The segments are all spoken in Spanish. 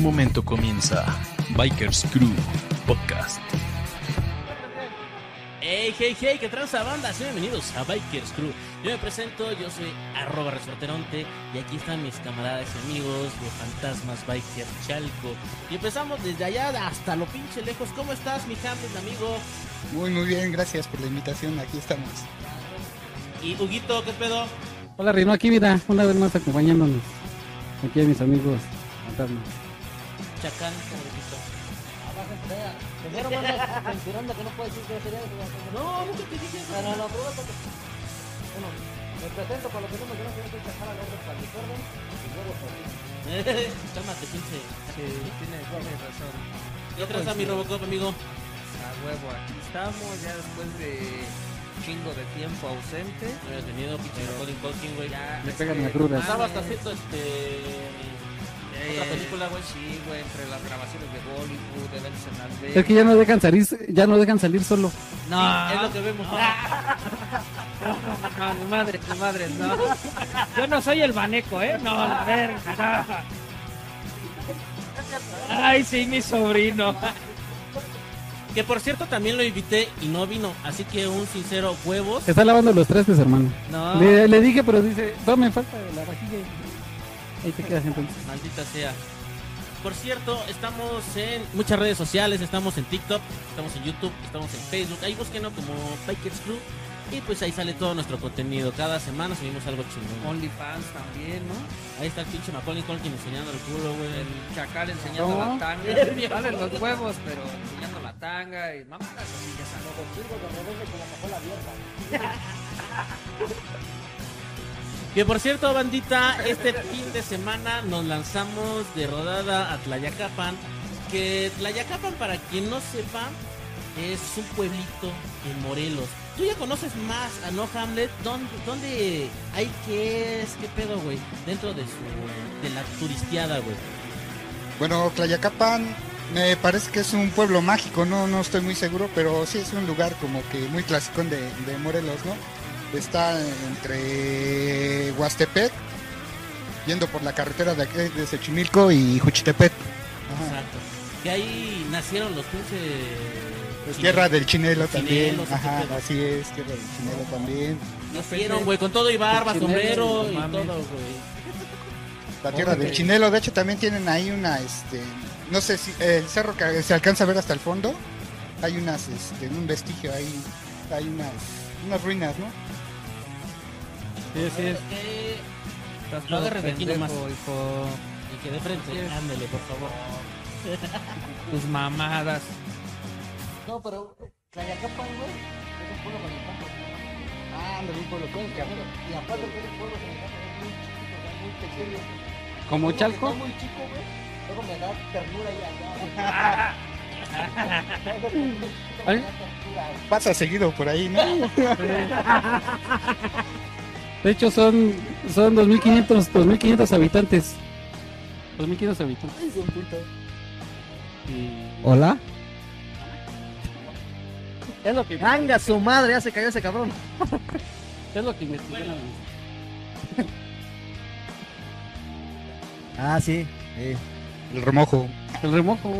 momento comienza Bikers Crew Podcast. Hey, hey, hey, qué tranza banda, bienvenidos a Bikers Crew. Yo me presento, yo soy arroba resorteronte y aquí están mis camaradas y amigos de Fantasmas Biker Chalco. Y empezamos desde allá hasta lo pinche lejos. ¿Cómo estás, mi Hamlet, amigo? Muy, muy bien, gracias por la invitación, aquí estamos. Y Huguito, ¿qué pedo? Hola Rino, aquí mira, una vez más acompañándonos. Aquí a mis amigos fantasmas. Chacán, como Primero manda censurando que no puede decir groserías. No, nunca te dije eso. No, no, pero Bueno, me presento para los que no me conocen, soy Chacal Alberto California y luego por Cálmate, pinche. Sí, tiene, tiene razón. ¿Qué tranza, mi Robocop, amigo? A huevo, aquí estamos ya después de chingo de tiempo ausente. No había tenido pinche Colin güey. Me pegan la cruda. Estaba mames. hasta haciendo este. Eh, otra película, güey. Sí, güey, entre las grabaciones de Bollywood, de Nelson. Es que ya no dejan salir, ya no dejan salir solo. No, Es lo que vemos. no, mi madre, mi madre, no. Yo no soy el baneco, ¿eh? No, la verga. no. Ay, sí, mi sobrino. Que por cierto también lo invité y no vino. Así que un sincero huevos. Está lavando los trastes, hermano. No. Le, le dije, pero dice, no me falta la vajilla. Ahí te quedas entonces. Maldita sea. Por cierto, estamos en muchas redes sociales, estamos en TikTok, estamos en YouTube, estamos en Facebook. Ahí búsquenos como Bikers Crew. Y pues ahí sale todo nuestro contenido. Cada semana subimos algo chingón. OnlyFans también, ¿no? Ahí está el pinche Macaulay Culkin enseñando el culo, güey. El chacal enseñando ¿Cómo? la tanga. Vale los huevos, pero enseñando la tanga y mamadas así, ya sabes. De rebelde con la mojola abierta. Que por cierto, bandita, este fin de semana nos lanzamos de rodada a Tlayacapan. Que Tlayacapan, para quien no sepa, es un pueblito en Morelos. Tú ya conoces más a No Hamlet. ¿Dónde, dónde hay que es? ¿Qué pedo, güey? Dentro de su de la turisteada, güey. Bueno, Tlayacapan me parece que es un pueblo mágico, no, no estoy muy seguro, pero sí es un lugar como que muy clásico de, de Morelos, ¿no? Está entre Huastepec, yendo por la carretera de, aquí, de Xochimilco y Juchitepec. Ajá. Exacto. Que ahí nacieron los pinches. Pues Tierra del Chinelo también, Chinelos, ajá, así es, Tierra del Chinelo también. Nacieron, güey, con todo y barba, Chinelo, sombrero y todo, güey. La Tierra del Chinelo, de hecho también tienen ahí una, este, no sé si el cerro que se alcanza a ver hasta el fondo, hay unas, este, un vestigio ahí, hay unas, unas ruinas, ¿no? Sí, sí es. Eh, Estás No agarres de aquí nomás. hijo. y que de frente, Yes. ándele, por favor. Tus mamadas. No, pero Tlayacapan, güey, es un pueblo con el campo. Ah, anda, un pueblo con Pero, Y aparte que es un pueblo con el campo, es muy chiquito, sea, muy pequeño. Como que Chalco. Está muy chico, güey. Luego me da ternura y allá. ¿Ay? Pasa seguido por ahí, ¿no? De hecho, son, son 2.500 2.500 habitantes. 2.500 habitantes. Y- Hola. Es lo que, Venga, su madre, ya se cayó ese cabrón. es lo que investigué. Ah, sí. El remojo. El remojo.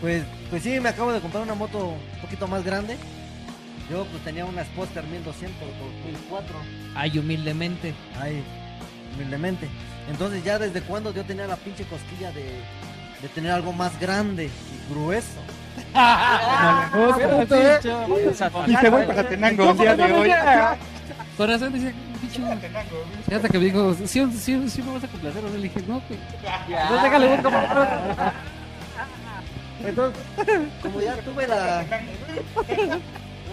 Pues, pues sí, me acabo de comprar una moto un poquito más grande. Yo pues tenía una Sposter 1200 2004. Ay, humildemente. Ay, humildemente. Entonces ya desde cuando yo tenía la pinche cosquilla de, de tener algo más grande y grueso. Dice, voy para Tenango el día de hoy. Corazón dice, bicho. Y hasta que me dijo, sí, sí, sí me vas a complacer. o no?" Le dije, no, güey. Entonces déjale busco para Entonces, como ya tuve la...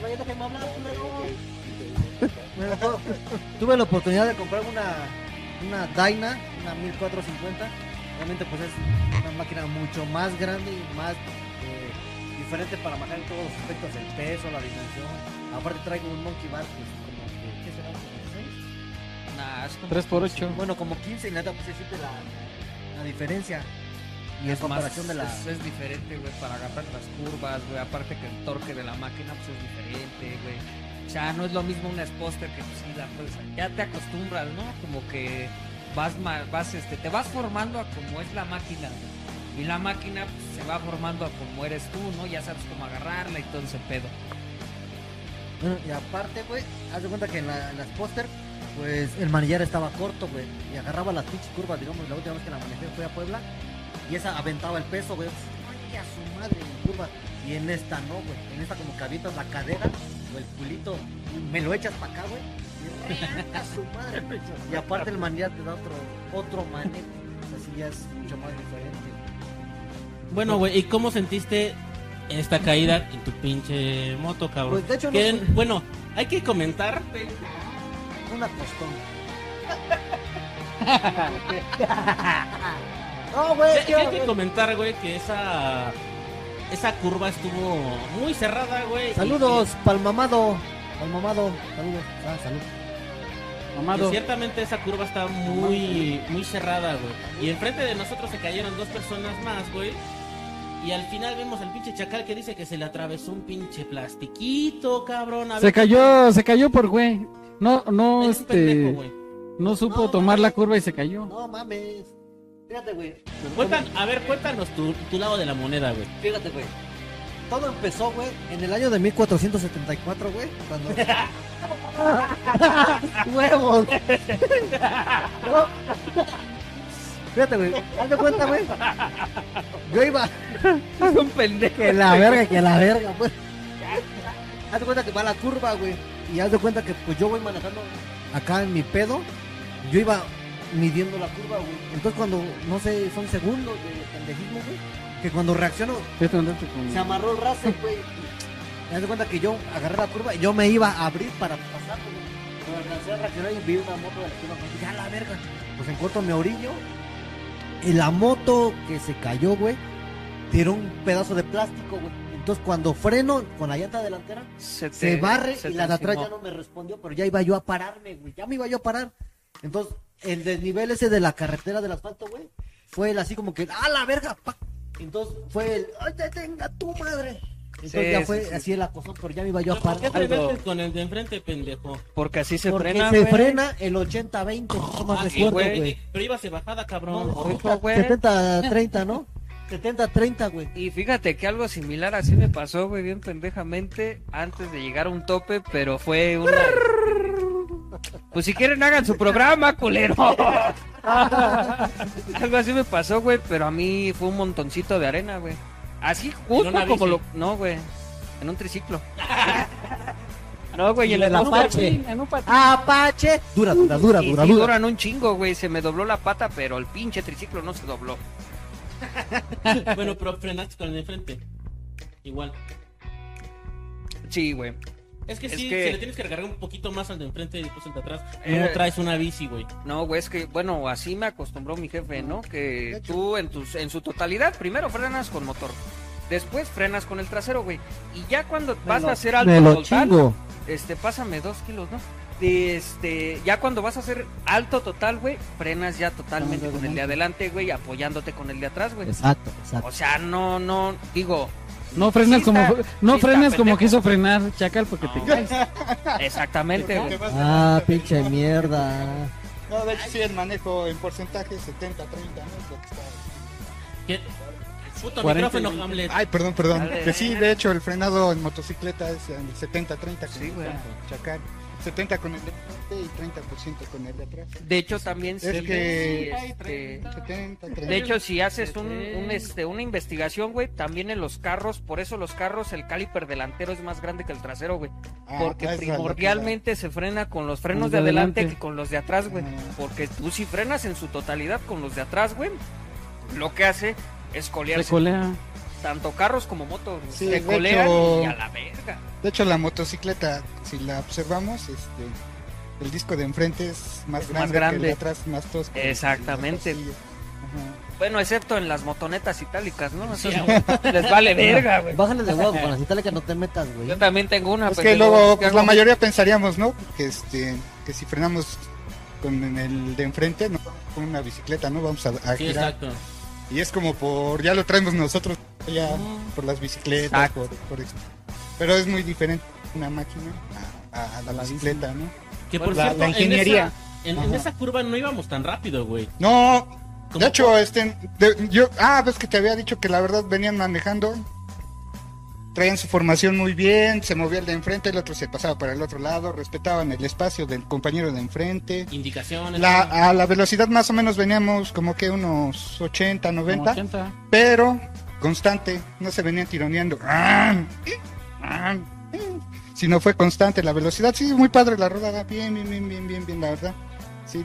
Hablar, culero. Tuve la oportunidad de comprar una, una Dyna, una 1450. Obviamente pues es una máquina mucho más grande y más eh, diferente para manejar en todos los aspectos, el peso, la dimensión. Aparte traigo un Monkey Bar, pues como que, ¿qué será? ¿Como seis? Nah, es como 3 por 8 Bueno, como 15 y nada, pues se siente la, la diferencia. Y en es más, comparación de la... es, es diferente, güey, para agarrar las curvas, güey. Aparte que el torque de la máquina, pues es diferente, güey. O sea, no es lo mismo una Sposter que pues sí, la puedes- ya te acostumbras, ¿no? Como que vas, vas este, te vas formando a como es la máquina. güey. Y la máquina pues, se va formando a como eres tú, ¿no? Ya sabes cómo agarrarla y todo ese pedo. Y aparte, güey, haz de cuenta que en, la- en las póster, pues el manillar estaba corto, güey. Y agarraba las pinches curvas, digamos, la última vez que la manejé fue a Puebla. Y esa aventaba el peso, güey. Ay, a su madre, en curva. Y en esta no, güey. En esta como que avientas la cadera o el culito. y me lo echas para acá, güey. Y ¡reata a su madre. Y aparte el manillar te da otro, otro manejo. Así ya es mucho más diferente. Bueno, güey, ¿y cómo sentiste esta caída en tu pinche moto, cabrón? Pues, de hecho, no bueno, hay que comentar, Una costón. no, güey, que- ¿qué que hay onda? que comentar, güey, que esa esa curva estuvo muy cerrada, güey. y Saludos, palmamado. Palmamado, saludos. Ah, salud. Mamado. ciertamente esa curva está muy muy cerrada, güey. Y enfrente de nosotros se cayeron dos personas más, güey. Y al final vemos al pinche chacal que dice que se le atravesó un pinche plastiquito, cabrón. A Se ver, cayó, se cayó por güey. No, no, es un pendejo, este, güey. no supo No, tomar mames. la curva y se cayó. No mames. Fíjate, güey. Cuentan, a ver, cuéntanos tu, tu lado de la moneda, güey. Fíjate, güey. Todo empezó, güey, en el año de 1474, güey. Cuando. ¡Huevos! No. Fíjate, güey. Haz de cuenta, güey. Yo iba. Es un pendejo. Que la verga, que la verga, pues. Haz de cuenta que va la curva, güey. Y haz de cuenta que pues yo voy manejando acá en mi pedo. Yo iba midiendo la curva, güey. Entonces cuando, no sé, son segundos de pendejismo, güey. Que cuando con- se amarró el racer, güey. Y haz de cuenta que yo agarré la curva y yo me iba a abrir para pasar, güey. Pero alcancé a reaccionar y vi una moto de la curva. Pues, ya la verga. Pues en corto me orillo. Y la moto que se cayó, güey, tiró un pedazo de plástico, güey. Entonces cuando freno con la llanta delantera, Se, te- se barre se y la de atrás ya no me respondió, pero ya iba yo a pararme, güey. Ya me iba yo a parar. Entonces, el desnivel ese de la carretera del asfalto, güey, fue el así como que, ¡ah, la verga! pa". Entonces fue el, ¡ay, te tenga tu madre! Entonces Sí, ya sí, fue sí. así el acosón, pero ya me iba yo a ¿Por qué parar. te Algo- con el de enfrente, pendejo? Porque así se Porque frena, se güey. frena el 80-20, no más Ah, de sí, suerte, güey. güey. Pero ibas de bajada, cabrón. Güey. 70-30, ¿no? 70-30, güey. Y fíjate que algo similar así me pasó, güey, bien pendejamente, antes de llegar a un tope, pero fue una... Pues si quieren hagan su programa, culero. algo así me pasó, güey, pero a mí fue un montoncito de arena, güey. Así ¿En justo como lo... No, güey, en un triciclo. No, güey, Y en el el Apache. En un patín. Apache. Dura, dura, dura, Y dura, sí dura. duran un chingo, güey. Se me dobló la pata, pero el pinche triciclo no se dobló. Bueno, pero frenaste con el de enfrente. Igual. Sí, güey. Es que Es sí, que- si le tienes que recargar un poquito más al de enfrente y después al de atrás, Eh. no traes una bici, güey. No, güey, es que, bueno, así me acostumbró mi jefe, ¿no? Que tú en, tus, en su totalidad, primero frenas con motor. Después frenas con el trasero, güey. Y ya cuando vas a hacer alto Me lo total, chingo. este, pásame dos kilos, ¿no? Este, ya cuando vas a hacer alto total, güey, frenas ya totalmente con el de adelante, güey, apoyándote con el de atrás, güey. Exacto, exacto. O sea, no, no, digo, No frenas Sí como, está- no sí está frenes como pendejo. quiso frenar Chacal porque te No. caes. exactamente, güey. Ah, pinche mierda. No, de hecho sí el manejo en porcentaje 70-30, ¿no? Es lo que está... ¿Qué? Puto 40 y micrófono, 20. Hamlet. Ay, perdón, perdón. Dale. Que sí, de hecho el frenado en motocicleta es el 70-30 con Sí, güey. chacal. 70 con el de frente y 30% con el de atrás. De hecho, también sí, Es que- sí, este, 70, 30. De hecho, si haces un, un, este, una investigación, güey, también en los carros, por eso los carros, el caliper delantero es más grande que el trasero, güey. Ah, Porque que primordialmente se frena con los frenos Los de de adelante adelante. que con los de atrás, güey. Ah. Porque tú si frenas en su totalidad con los de atrás, güey, lo que hace es colearse. Recolea. Tanto carros como motos. Sí, se de colean hecho- y a la verga. De hecho, la motocicleta, si la observamos, este, el disco de enfrente es más Es grande, más que grande. el de atrás más tosco. Exactamente. Bueno, excepto en las motonetas itálicas, ¿no? Les vale verga, güey. Bájale de huevo, con las itálicas no te metas, güey. Yo también tengo una. Es que pendejo. luego, ¿Qué pues, la mayoría pensaríamos, ¿no? Que este, que si frenamos con el de enfrente, no con una bicicleta, ¿no? Vamos a, a Sí, girar. exacto. Y es como por, ya lo traemos nosotros, ya Mm. por las bicicletas, por, por esto. Pero es muy diferente una máquina a, a la, bicicleta, ¿no? Que por La- cierto, la en ingeniería. esa- en, en esa curva no íbamos tan rápido, güey. No, ¿Cómo de hecho, este, de- yo, ah, ves que te había dicho que la verdad venían manejando, traían su formación muy bien, se movía el de enfrente, el otro se pasaba para el otro lado, respetaban el espacio del compañero de enfrente. Indicaciones. La, ¿no? a la velocidad más o menos veníamos como que unos 80, 90, 80. pero constante, no se venían tironeando. Si no fue constante la velocidad, sí, muy padre la rodada, bien, bien, bien, bien, bien, bien, la verdad. Sí,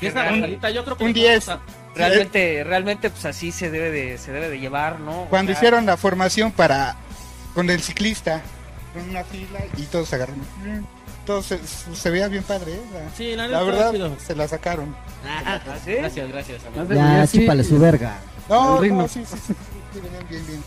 esa un- bajadita, yo creo que un le 10. vamos Realmente, realmente, pues así se debe de, se debe de llevar, ¿no? O Cuando sea, hicieron la formación para con el ciclista, con una fila y todos se agarraron. Todos se, veía bien padre, ¿eh? La, Sí, la, la verdad, se la sacaron. Ah, ¿Ah, sí? Gracias, gracias. amigo. Ya, sí, chúpale su verga. No, no, sí, sí, sí, sí, bien, bien.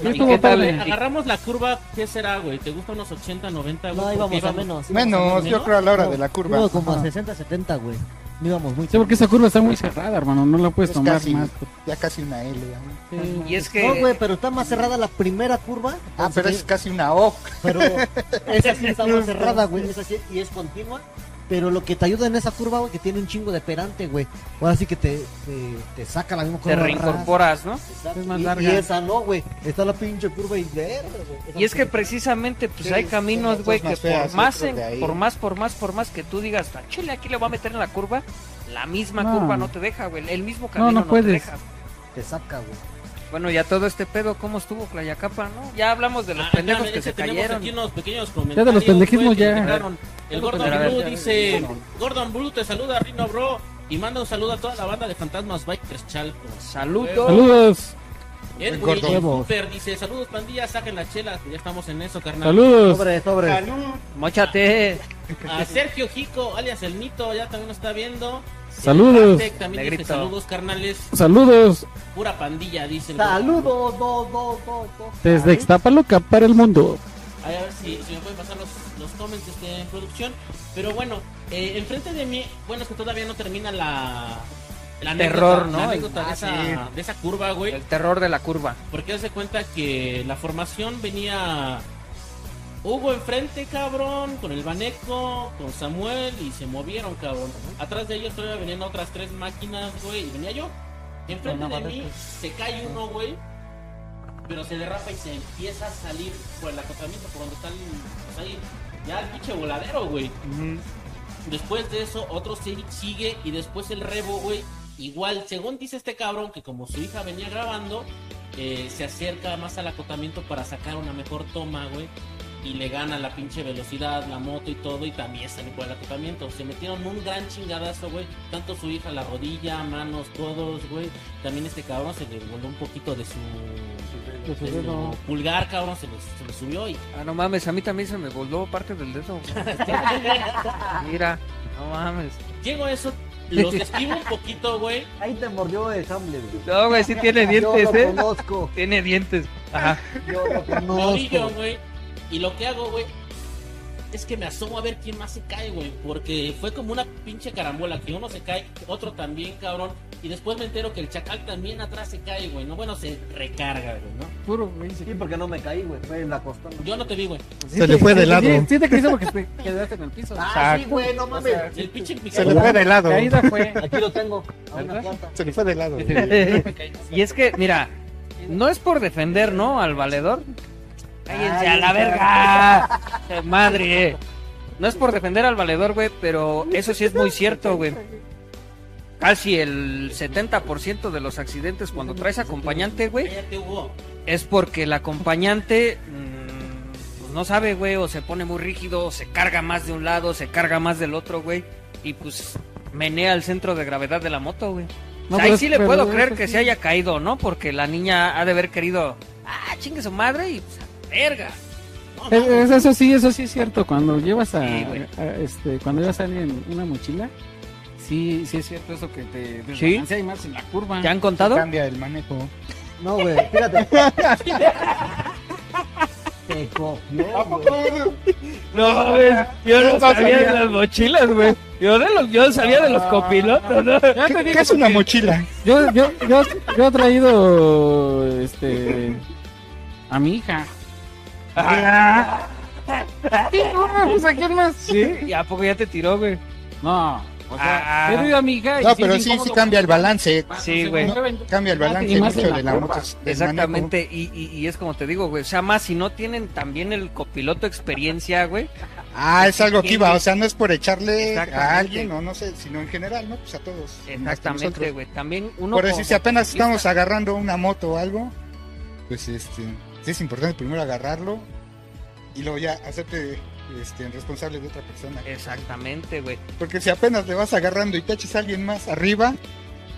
Sí, ¿Y qué tal? padre. Agarramos la curva, ¿qué será, güey? ¿Te gusta unos 80, 90, güey? No, íbamos a menos. Menos, yo creo a la hora de la curva. Como a Ajá. 60, 70, güey. No íbamos muy Sí, porque esa curva está muy cerrada, hermano. No la puedes Es tomar casi, más. ya casi una L. ¿no? Sí. Y es que... No, güey, pero está más cerrada la primera curva. Ah, pero es casi una O. Pero esa sí está más cerrada, güey. Esa sí, y es continua. Pero lo que te ayuda en esa curva, güey, que tiene un chingo de perante, güey. Ahora sí que te, te, te saca la misma te curva. reincorporas, ¿no? Exacto. Es más y, larga. y esa no, güey. Está la pinche curva y güey. Y es que precisamente pues Sí, hay caminos, güey, que feas, por más, en- por más, por más, por más que tú digas, "Ah, chile, aquí le voy a meter en la curva, la misma No. curva no te deja, güey, el mismo camino no no, te puedes. deja. Te saca, güey. Bueno, ya todo este pedo, ¿cómo estuvo Clayacapa, no? Ya hablamos de los Ah, pendejos que se tenemos cayeron. aquí unos pequeños Ya de los pendejismos ya. El Gordon ver, Blue ya, dice: ya. Gordon Blue te saluda, Rino Bro. Y manda un saludo a toda la banda de Fantasmas Bikers Chalco. Saludos. Saludos. Edwin Gordon. Cooper dice: Saludos, pandilla, saquen las chelas. Ya estamos en eso, carnal. Saludos. Sobre, sobre. Móchate. A Sergio Jico, alias El Mito, ya también nos está viendo. Saludos. También dice. Saludos, carnales. Saludos. Pura pandilla, dice. el Saludos, dos, dos, dos, dos. Desde Ixtapaluca para el mundo. Ahí a ver si, si me pueden pasar los, los comments este, en producción. Pero bueno, eh, enfrente de mí, bueno, es que todavía no termina la. la Terror, anécdota- ¿no? La anécdota Ah, de, esa, sí. de esa curva, güey. El terror de la curva. Porque hace cuenta que la formación venía. Hugo enfrente, cabrón, con el Baneco, con Samuel y se movieron, cabrón. Atrás de ellos todavía venían otras tres máquinas, güey, y venía yo. Enfrente de mí se cae uno, güey, pero se derrapa y se empieza a salir por el acotamiento, por donde está el. pues ahí, ya el pinche voladero, güey. Después de eso, otro sigue y después el rebo, güey. Igual, según dice este cabrón, que como su hija venía grabando, eh, se acerca más al acotamiento para sacar una mejor toma, güey. Y le gana la pinche velocidad, la moto y todo, y también sale por el acotamiento. Se metieron un gran chingadazo, güey. Tanto su hija, la rodilla, manos, codos, güey. También este cabrón se le voló un poquito de su, De su de su dedo. pulgar, cabrón, se le, se le subió y Ah, no mames, a mí también se me voló parte del dedo. Mira, no mames. Llego a eso, los esquivo un poquito, güey. Ahí te mordió el Hamlet, güey. No, güey, sí tiene dientes, Yo lo ¿eh? conozco. Tiene dientes. Ajá. Yo lo conozco. güey. Y lo que hago, güey, es que me asomo a ver quién más se cae, güey. Porque fue como una pinche carambola, que uno se cae, otro también, cabrón. Y después me entero que el chacal también atrás se cae, güey. No, bueno, se recarga, güey, ¿no? Puro, güey. Sí, porque no me caí, güey. Fue en la costa. Yo no te vi, güey. Se le fue de lado. Sí, sí te caíste porque te quedaste en el piso. Ah, sí, güey, no mames. El pinche Se le fue de lado. Caída fue. Aquí lo tengo. A una cuanta. Se le fue de lado. y es que, mira, no es por defender, ¿no? Al valedor. Cállense a la verga. Madre. No es por defender al valedor, güey, pero eso sí es muy cierto, güey. Casi el 70% de los accidentes cuando traes acompañante, güey, es porque el acompañante mm, pues no sabe, güey, o se pone muy rígido, o se carga más de un lado, se carga más del otro, güey, y pues menea el centro de gravedad de la moto, güey. No, O sea, ahí sí le puedo creer que sí. se haya caído, ¿no? Porque la niña ha de haber querido, ah, chingue su madre y pues, verga. No, Es- eso sí, eso sí es cierto. Cuando llevas a, Sí, este, cuando llevas a alguien una mochila, sí, sí es cierto eso que te ¿Sí? desbalancea y más en la curva. ¿Te han contado? Cambia el manejo. No, güey, fíjate. Te copió, güey. No, yo no sabía de las mochilas, güey. Yo, de los, yo sabía de los copilotos, ¿no? Ya te ¿Qué, qué es una mochila? Yo, yo, yo, yo he traído este a mi hija. Pues, ¿a quién más? Sí, ¿y a poco ya te tiró, güey? No, o sea, Ah. he ido a mi hija y No, pero sí, sí cambia el balance. Sí, güey. No, cambia el balance Y más mucho de la moto. Exactamente, y, y, y es como te digo, güey, o sea, más si no tienen también el copiloto experiencia, güey. Ah, es algo que iba, o sea, no es por echarle a alguien o no sé, sino en general, ¿no? Pues a todos. Exactamente, güey. También uno Por como si apenas estamos agarrando una moto o algo, pues este, sí es importante primero agarrarlo y luego ya hacerte este, responsable de otra persona. Exactamente, güey. Porque si apenas le vas agarrando y te echas a alguien más arriba,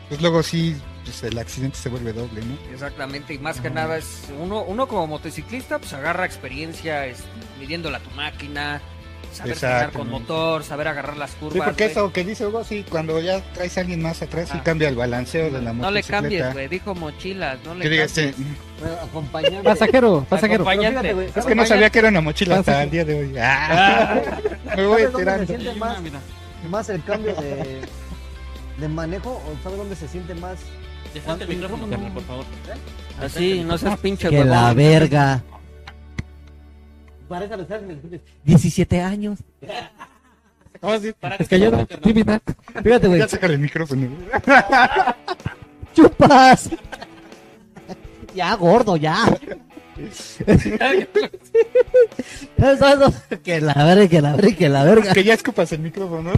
pues luego sí, pues el accidente se vuelve doble, ¿no? Exactamente, y más que nada es uno, uno como motociclista, pues agarra experiencia es, midiéndola tu máquina, saber frenar con motor, saber agarrar las curvas. Sí, porque eso que dice Hugo, sí, cuando ya traes a alguien más atrás, sí Ah. cambia el balanceo de la No le cambies, güey, dijo mochilas, no le cambies. Bueno, acompañante. Pasajero, pasajero. Acompañante. Fíjate, es que no sabía que era una mochila hasta el día de hoy. Ah, me voy ¿Sabes dónde se enterando. siente más, más el cambio de, de manejo? ¿O sabes dónde se siente más? Dejate el micrófono, por favor. Así, no seas pinche Que la verga. Para eso salen 17 años. Para Es que yo no. Sí, mira. Fíjate, güey. Ya sácale el micrófono. ¡Chupas! ya, gordo, ya. ¿Sabes dónde? Que la verga, que la verga, que la verga. que ya escupas el micrófono.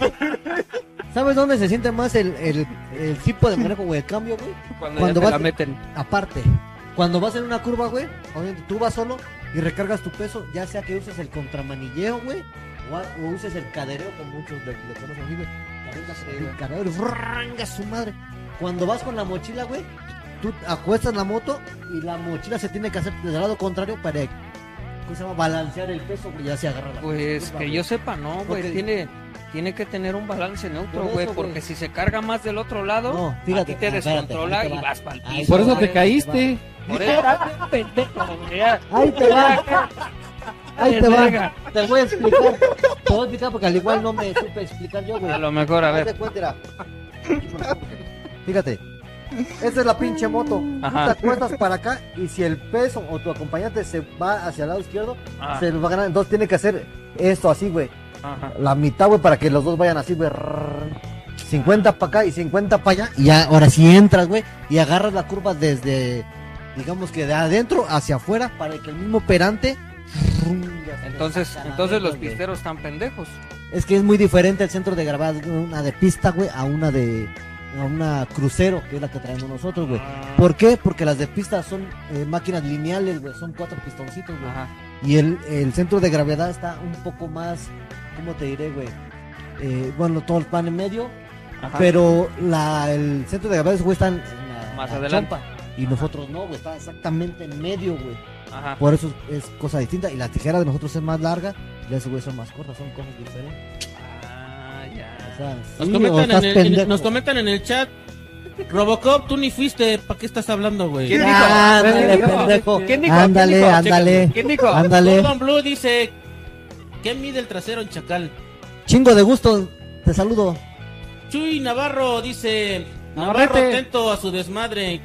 ¿Sabes dónde se siente más el, el, el tipo de manejo, güey? El cambio, güey. Cuando, Cuando ya te vas- la meten. Aparte, cuando vas en una curva, güey, tú vas solo y recargas tu peso, ya sea que uses el contramanilleo, güey, o, o uses el cadereo, como muchos le, le conocen así, güey. El cadereo franga su madre. Cuando vas con la mochila, güey, tú acuestas la moto y la mochila se tiene que hacer del lado contrario para ¿cómo se llama? balancear el peso, güey, ya se agarra la Pues que güey. yo sepa, no, güey, Porque- tiene, tiene que tener un balance neutro, Por güey, eso, güey. porque si se carga más del otro lado, No, a fíjate, ti te ah, espérate, descontrola y va. vas para el piso. Por eso te caíste. Por eso, pendejo. Ahí te va. Ahí te va. Te voy a explicar. Te voy a explicar porque al igual no me supe explicar yo, güey. A lo mejor, a ver. Fíjate. Esta es la pinche moto. Ajá. Tú te acuestas para acá y si el peso o tu acompañante se va hacia el lado izquierdo, Ah, se lo va a ganar. Entonces tiene que hacer esto así, güey. ajá. La mitad, güey, para que los dos vayan así, güey. Rrrr. 50 para acá y 50 para allá. Y ya, ahora sí entras, güey. Y agarras la curva desde, digamos que de adentro hacia afuera para que el mismo operante. Entonces, entonces los pisteros están pendejos. Es que es muy diferente el centro de de una de pista, güey, a una de a una crucero, que es la que traemos nosotros, güey. ¿Por qué? Porque las de pista son eh, máquinas lineales, güey, son cuatro pistoncitos, güey. Y el, el centro de gravedad está un poco más, ¿cómo te diré, güey? Eh, bueno, todos van en medio, Ajá. pero la, el centro de gravedad, güey, están en la, Más la adelante. chompa. Y nosotros no, güey, está exactamente en medio, güey. Ajá. Por eso es cosa distinta. Y la tijera de nosotros es más larga y las güey son más cortas, son cosas diferentes. Ah, sea, Nos, sí, comentan en el, en- pendejo. nos comentan en el chat. Robocop, tú ni fuiste. ¿Para qué estás hablando, güey? ¿Quién dijo? Ándale, pendejo. ¿Quién dijo? Ándale, ándale. ¿Quién dijo? Ándale. Gordon Blue dice: ¿Qué mide el trasero en Chacal? Chingo de gusto. Te saludo. Chuy Navarro dice: Navarro Navarrete. atento a su desmadre.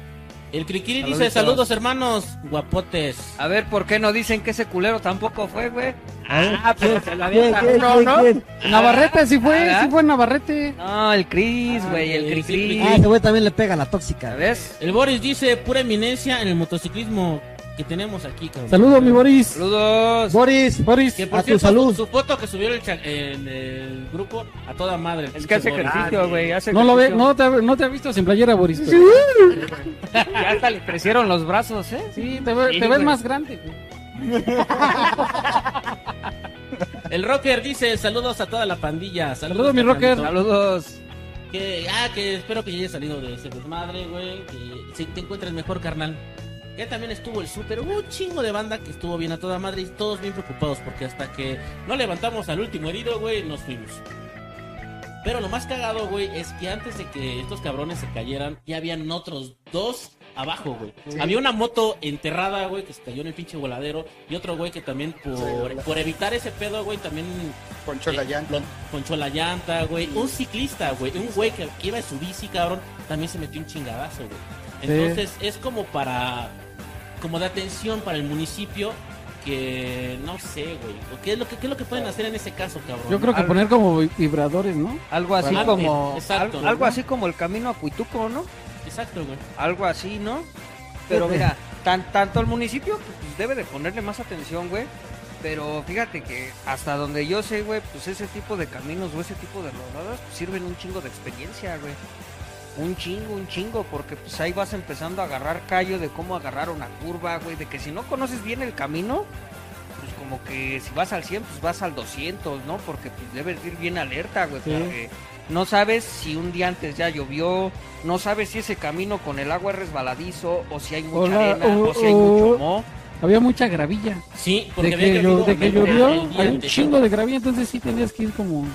El Criquiri dice: Saluditos. Saludos, hermanos, guapotes. A ver, ¿por qué no dicen que ese culero tampoco fue, güey? Ah, Ah, pero se la ¿Quién, había quién, no, quién, ¿no? quién? Navarrete, sí fue, ¿Ah? sí fue Navarrete. No, el Cris, güey, el Ah, Cris. sí, Ah, ese güey también le pega a la tóxica. ¿Sabes? El Boris dice: Pura eminencia en el motociclismo que tenemos aquí, cabrón. Saludos, mi Boris. Saludos. Boris, Boris. Que por A tu salud. Su, su foto que subió en el, cha- en el grupo a toda madre. Es que hace Boris. ejercicio, güey. hace No lo ve, no te, no te ha visto sin playera, Boris. pero- Ya hasta le crecieron los brazos, ¿eh? Sí, te, ve- Sí, te ves güey. más grande. güey. El rocker dice: Saludos a toda la pandilla. Saludos, mi rocker. Saludos. Que, ah, que espero que ya hayas salido de ese desmadre, güey. Que si te encuentres mejor, carnal. Que también estuvo el súper. Hubo un chingo de banda que estuvo bien a toda madre y todos bien preocupados porque hasta que no levantamos al último herido, güey, nos fuimos. Pero lo más cagado, güey, es que antes de que estos cabrones se cayeran, ya habían otros dos abajo, güey. Había una moto enterrada, güey, que se cayó en el pinche voladero. Y otro, güey, que también por, por evitar ese pedo, güey, también Ponchó la eh, llanta. lo- ponchó la llanta, güey. Un ciclista, güey. Un güey que, que iba en su bici, cabrón. También se metió un chingadazo, güey. Entonces es como para. Como de atención para el municipio. que no sé, güey. ¿O ¿Qué es lo que qué es lo que pueden hacer en ese caso, cabrón? Yo creo que Algo- poner como vibradores, ¿no? Algo así como exacto. al- algo así como el camino a Cuituco, ¿no? Exacto, güey. Algo así, ¿no? Pero mira, tan, tanto el municipio pues, debe de ponerle más atención, güey. Pero fíjate que hasta donde yo sé, güey, pues ese tipo de caminos o ese tipo de rodadas pues, sirven un chingo de experiencia, güey. Un chingo, un chingo, porque pues ahí vas empezando a agarrar callo de cómo agarrar una curva, güey. De que si no conoces bien el camino, pues como que si vas al 100, pues vas al 200, ¿no? Porque pues debes ir bien alerta, güey. Sí. Porque no sabes si un día antes ya llovió, no sabes si ese camino con el agua es resbaladizo, o si hay mucha Hola, arena, o, o- si hay mucho moho. Había mucha gravilla. Sí, porque De había que, de llovió, hay un chingo de gravilla, entonces sí tenías que ir como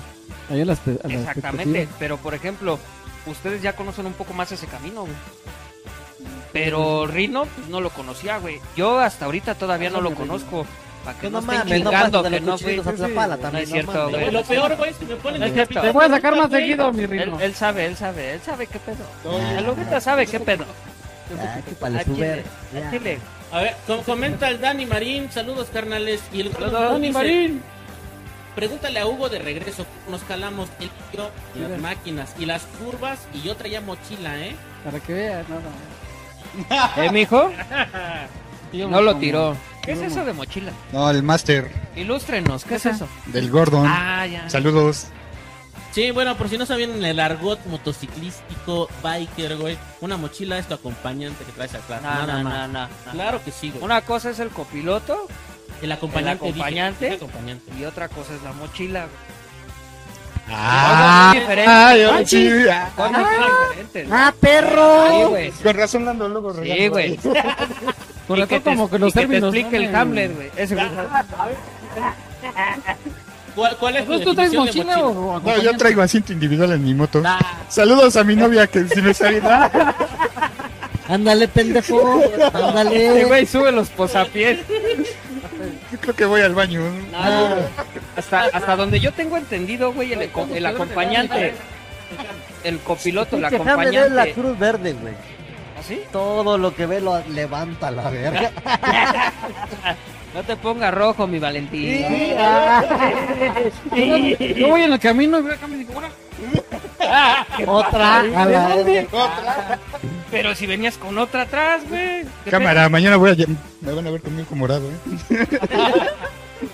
a las, pe- a las Exactamente, pero por ejemplo, ustedes ya conocen un poco más ese camino, güey. Pero Rino, pues no lo conocía, güey. Yo hasta ahorita todavía no lo conozco. Para que Que no no estén mames, no chingando que no, güey. a No es cierto, güey. Lo, peor, güey, es que me ponen es cierto. Te puedes sacar más seguido, mi Rino. él sabe, él sabe, él sabe qué pedo. El Lupita sabe qué pedo. Ah, A Chile, ver. a Chile. A ver, com- comenta el Dani Marín, saludos carnales. Y el Dani Marín. Pregúntale a Hugo de regreso. Nos calamos el yo, Sí, las máquinas y las curvas. Y yo traía mochila, ¿eh? Para que veas, no, no. ¿Eh, mijo? No lo tiró. ¿Qué es eso de mochila? No, el máster Ilústrenos, ¿qué es eso? del Gordon. Ah, ya. Saludos. Sí, bueno, por si no sabían, en el argot motociclístico, biker, güey. Una mochila es tu acompañante que traes atrás. No, no, no, no. Claro que sí, güey. Una cosa es el copiloto El acompañante. el dije, acompañante. el acompañante. y otra cosa es la mochila. Ah, sí. ah. ¡Ah, Sí, perro! güey. Con razón ando luego Sí, güey. Tanto, te- como que los y que te términos. explique el Hamlet, güey. Ese güey. ¿Cuál, cuál es ¿Tú traes mochila o No, yo traigo asiento individual en mi moto. Ah, Saludos a mi novia que si me sabe. Ándale, pendejo. Ándale. güey sube los posapiés. Yo creo que voy al baño. No, hasta, hasta donde yo tengo entendido, güey, el, eco- el acompañante, el copiloto, el es la acompañante. cruz verde, güey. ¿Así? Todo lo que ve lo levanta a la verga. No te pongas rojo, mi Valentín. Yo voy en el camino y veo acá y digo. Otra. A la verga. Pero si venías con otra atrás, güey. ¿Qué Cámara, mañana voy a me van a ver conmigo morado, ¿eh?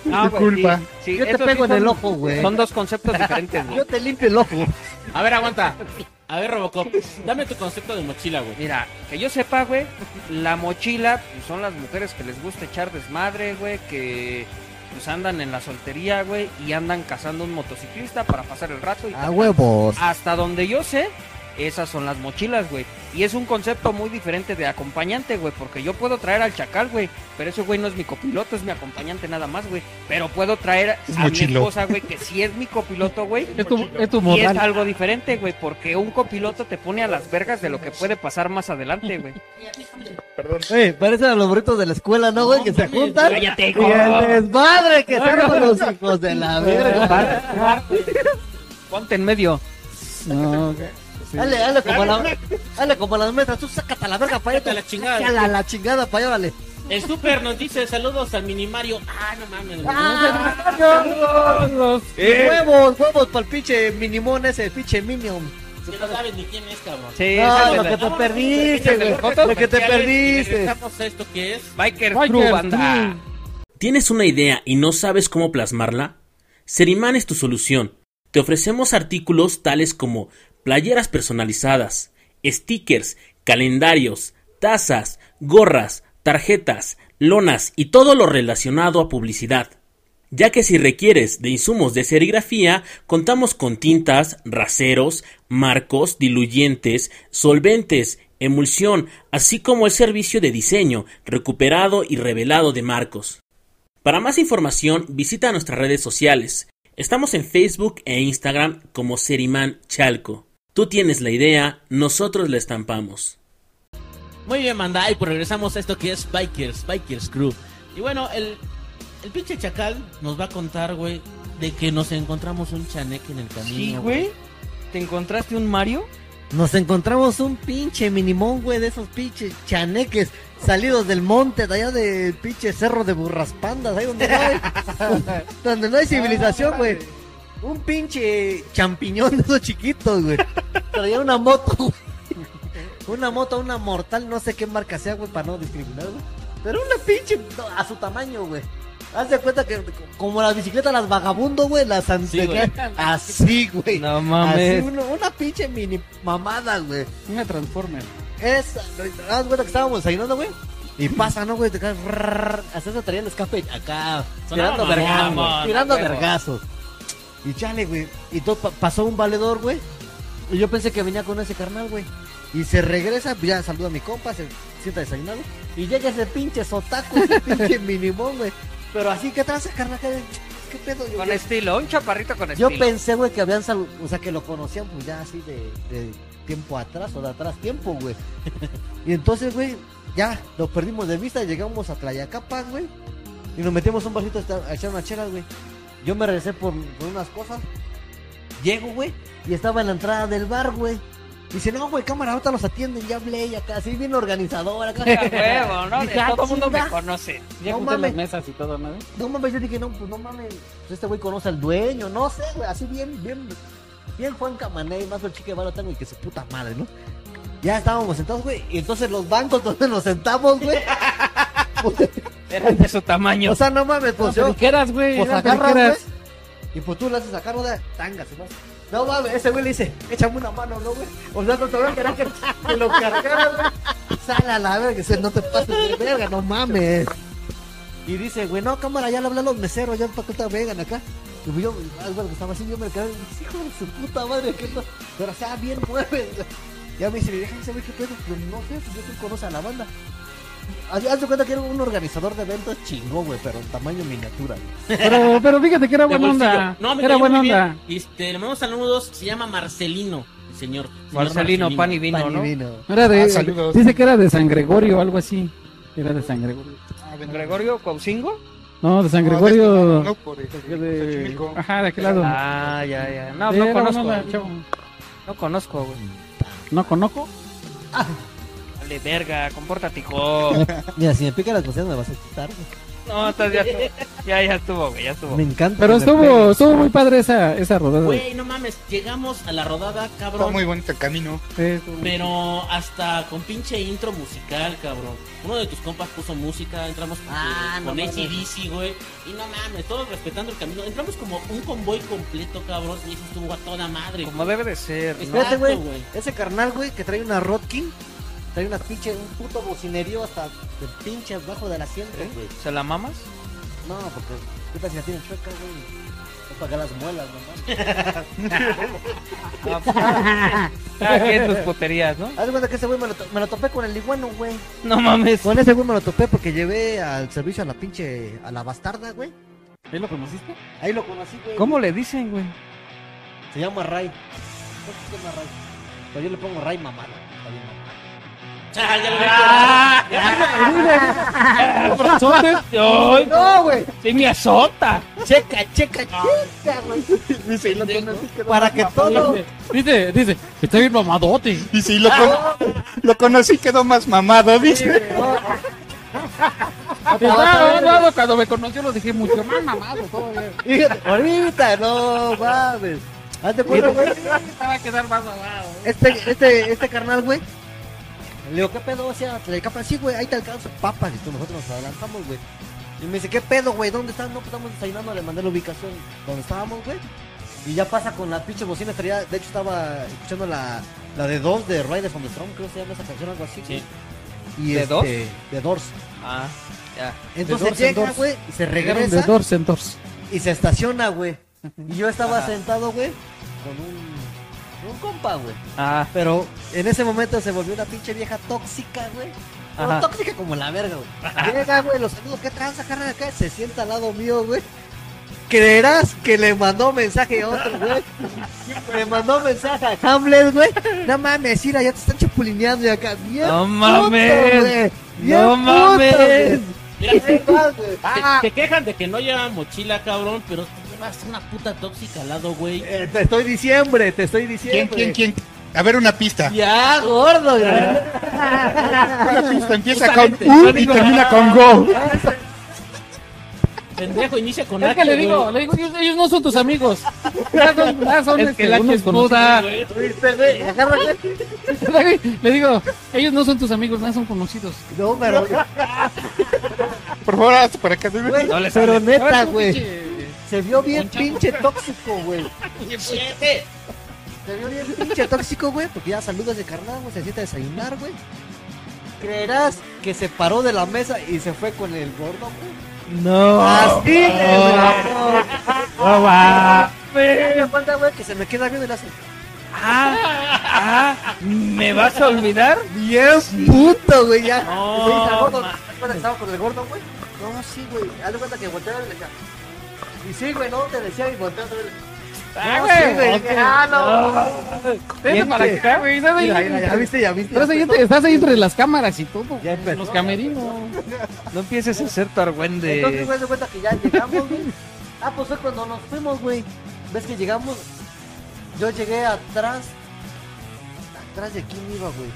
No, Tu güey, culpa. sí, sí, Yo te pego sí en el ojo, güey. Son dos conceptos diferentes, güey. Yo te limpio el ojo. a ver, aguanta. A ver, Robocop, dame tu concepto de mochila, güey. Mira, que yo sepa, güey, la mochila pues, son las mujeres que les gusta echar desmadre, güey, que pues andan en la soltería, güey, y andan cazando un motociclista para pasar el rato. Y A huevos. Hasta donde yo sé, esas son las mochilas, güey. Y es un concepto muy diferente de acompañante, güey, porque yo puedo traer al chacal, güey, pero ese güey no es mi copiloto, es mi acompañante nada más, güey. Pero puedo traer Es a mi esposa, güey, que sí es mi copiloto, güey. Es tu, es tu Y es algo diferente, güey, porque un copiloto te pone a las vergas de lo que puede pasar más adelante, güey. Ey, parecen a los burritos de la escuela, ¿no, güey? Que se juntan. Cállate, Y el desmadre que son con los hijos de la verga. Ponte en medio. No. Sí. Dale, dale como la, dale como las metras, tú sácate a la verga para allá. La chingada. Sácate a la chingada para allá, vale. El super nos dice saludos al minimario. Ah, no mames, güey. Huevos, huevos para el pinche minimón ese, pinche minion. Que no sabes ni quién es, cabrón. Sí, No, lo que te perdiste, güey. Lo que te perdiste. esto que es. Biker Biker Crew, banda. ¿Tienes una idea y no sabes cómo plasmarla? Seriman es tu solución. Te ofrecemos artículos tales como playeras personalizadas, stickers, calendarios, tazas, gorras, tarjetas, lonas y todo lo relacionado a publicidad. Ya que si requieres de insumos de serigrafía, contamos con tintas, raseros, marcos, diluyentes, solventes, emulsión, así como el servicio de diseño, recuperado y revelado de marcos. Para más información, visita nuestras redes sociales. Estamos en Facebook e Instagram como Seriman Chalco. Tú tienes la idea, nosotros la estampamos. Muy bien, manda. Y pues regresamos a esto que es Bikers, Bikers Crew. Y bueno, el, el pinche chacal nos va a contar, güey, de que nos encontramos un chaneque en el camino. Sí, güey. ¿Te encontraste un Mario? nos encontramos un pinche minimón, güey, de esos pinches chaneques salidos del monte, de allá del pinche cerro de burras pandas, ahí donde no hay, donde no hay civilización, güey. Un pinche champiñón de esos chiquitos, güey. Traía una moto, güey. Una moto, una mortal, no sé qué marca sea, güey, para no discriminar, güey. Pero una pinche a su tamaño, güey. Haz de cuenta que como las bicicletas, las vagabundo, güey, las Sí, güey. Así, güey. No Así, mames. una, una pinche mini mamada, güey. Una Transformer. Es, haz de cuenta que estábamos desayunando, güey. Y pasa, ¿no, güey? Te caes, traía el escape acá. Sonaba tirando vergazos. Tirando vergazos. Y chale, güey. Y todo pa- pasó un valedor, güey. Y yo pensé que venía con ese carnal, güey. Y se regresa, pues ya saluda a mi compa, se sienta desayunado. Y llega ese pinche sotaco, ese pinche minimón, güey. Pero así, ¿qué traza, carnal? ¿Qué, qué pedo? Yo, Con yo- estilo, un chaparrito con yo estilo. pensé, güey, que habían saludado, o sea, que lo conocían, pues ya así de, de tiempo atrás o de atrás tiempo, güey. y entonces, güey, ya lo perdimos de vista, llegamos a Tlayacapan, güey. Y nos metimos un esta- a echar una chela, güey. Yo me regresé por, por unas cosas. Llego, güey, y estaba en la entrada del bar, güey. Dice, no, güey, cámara, ahorita los atienden, ya hablé, y acá, así bien organizador, acá. Huevo, ¿no? Dije, ah, Todo el mundo me conoce. Ya No mames. las mesas y todo, ¿no? No mames, yo dije, no, pues no mames, pues este güey conoce al dueño, no sé, güey, así bien, bien, bien Juan Camané, más el chique de tengo y que su puta madre, ¿no? Ya estábamos sentados, güey, y entonces los bancos donde nos sentamos, güey, Eran de su tamaño. o sea, no mames, pues yo, Periqueras, güey. pues agarras, güey, y pues tú le haces sacar una tanga, ¿sí, no? No mames, ese güey le dice, échame una mano, ¿no, güey? O sea, no te voy a querer que, que lo cargaras, güey. Sale a la verga, que se- no te pases de verga, no mames. Y dice, güey, no, cámara, ya le hablé a los meseros, ya para que te vengan acá. Y yo, algo que estaba así, yo me quedé, hijo de su puta madre, que no. Pero o sea, bien mueve. Ya me dice, deja ese güey, qué pedo, pero no sé, pues yo tú conoces a la banda. Haz de cuenta que era un organizador de eventos chingón, güey, pero en tamaño miniatura, güey. Pero, pero fíjate que era De buena onda. No, me era buena onda. Y este, le mandamos saludos. Se llama Marcelino, el señor. Señor Marcelino, pan y vino, Pan y ¿no? vino. Era de, Ah, saludos. dice que era de San Gregorio o algo así. Era de San Gregorio. Ah, ven, Gregorio Cousingo. No, de San no, de Gregorio. este, no, por de, Xochimilco. ajá, de aquel lado. Ah, ya, ya. No, Sí, no conozco. onda, chavo. No conozco, güey. ¿No conozco? Dale, verga, compórtate, hijo. Mira, si me pica las costillas me vas a quitar. No, estás ya, ya, ya estuvo, güey, ya estuvo. Me encanta. Pero que me estuvo, estuvo muy padre esa, esa rodada. Güey, no mames, llegamos a la rodada, Está cabrón. muy bonito el camino. Sí, Pero hasta con pinche intro musical, cabrón. Uno de tus compas puso música, entramos con, Ah, no con. ACDC, güey. Y no mames, todos respetando el camino. Entramos como un convoy completo, cabrón. Y eso estuvo a toda madre. Como debe de ser, güey. güey. Ese carnal, güey, que trae una Rodkin. Trae una pinche, un puto bocinerío hasta de pinche abajo del asiento, güey. ¿Se la mamas? No, porque ¿qué tal si la tienen chueca, güey? No pagar las muelas, nomás. Ah, pues, Cada quien tus puterías, ¿no? Haz de cuenta que ese güey me, lo to- me lo topé con el iguano, güey. No mames. Con ese güey me lo topé porque llevé al servicio a la pinche, a la bastarda, güey. ¿Ahí lo conociste? Ahí lo conocí, güey. ¿Cómo le dicen, güey? Se llama Ray. ¿Cómo se llama Ray? Pero yo le pongo Ray mamada. No, güey. sí me azota! Checa, checa, checa, güey. Dice, y lo Para que todo. Dice, dice, está bien mamadote. Y sí, lo, lo conocí, quedó más mamado, dice. Ah, cuando me conoció lo dije mucho más mamado todavía. Fíjate, ahorita, no mames. Hazte cuenta, güey. Va a quedar más mamado. Este, este, este carnal, güey. Le digo, ¿qué pedo? O sea, le capa, sí, güey, ahí te alcanzo papas. Y tú, nosotros nos adelantamos, güey. Y me dice, ¿qué pedo, güey? ¿Dónde estás? No, pues estamos desayunando, le mandé la ubicación donde estábamos, güey. Y ya pasa con la pinche bocina, estaría, de hecho estaba escuchando la, la de Doors de Riders on the Storm, creo que se llama esa canción, algo así. Sí. Y ¿De este, Doors? De Doors. Ah, ya. Entonces Doors llega, güey, y se De regresa Doors en Doors. y se estaciona, güey. Y yo estaba sentado, güey, con un, un compa, güey. Ah, Pero en ese momento se volvió una pinche vieja tóxica, güey. Pero tóxica como la verga, güey. Llega, güey, los saludos, ¿qué tranza, carnal acá? Se sienta al lado mío, güey. ¿Creerás que le mandó mensaje a otro, güey? Le mandó mensaje a Hamlet, güey. No mames, Ira, ya te están chapulineando y acá. Bien No puto, mames. güey. Bien No puto, mames. güey. Mira, te quejan de que no lleva mochila, cabrón. Pero llevas una puta tóxica al lado, güey. eh, te estoy diciembre, te estoy ¿Quién, diciendo. quién, quién? A ver, una pista. Ya, gordo, güey. Una pista empieza Justamente, con U y digo- termina con Go. Pendejo, inicia con Es H, que le güey. digo, le digo, ellos, ellos no son tus amigos. Ya son, ya son Es este, que la unos es muda. conocidos. Viste, güey, agárrate. Le digo, ellos no son tus amigos, no son conocidos. No, pero, Por favor, para acá. güey, No le pero neta, güey. Se vio bien pinche tóxico, güey. Se vio bien pinche tóxico, güey, porque ya saludas de carnal, güey, se sienta a desayunar, güey. ¿Creerás que se paró de la mesa y se fue con el gordo, güey? No. Así de. No va. Me cuenta, güey, que se me queda viendo y le hace. Ah, ah, ¿me vas a olvidar? Bien puto, güey, ya. No, Y le dice al gordo, ma- ¿te acuerdas que estaba con el gordo, güey? No, sí, güey. Haz de cuenta que volteaba y le decía. Y sí, güey, no, te decía y le Ah, güey. Ah, no. Vete Bien, para güey. acá, güey. Estás ahí, ya viste, ya viste. estás ahí entre, ahí las cámaras y todo. Ya. Los camerinos. No empieces a hacer tu argüende. Entonces, güey, de cuenta que ya llegamos, güey. Ah, pues fue cuando nos fuimos, güey. ¿Ves que llegamos? Yo llegué atrás. ¿Atrás de quién iba, güey?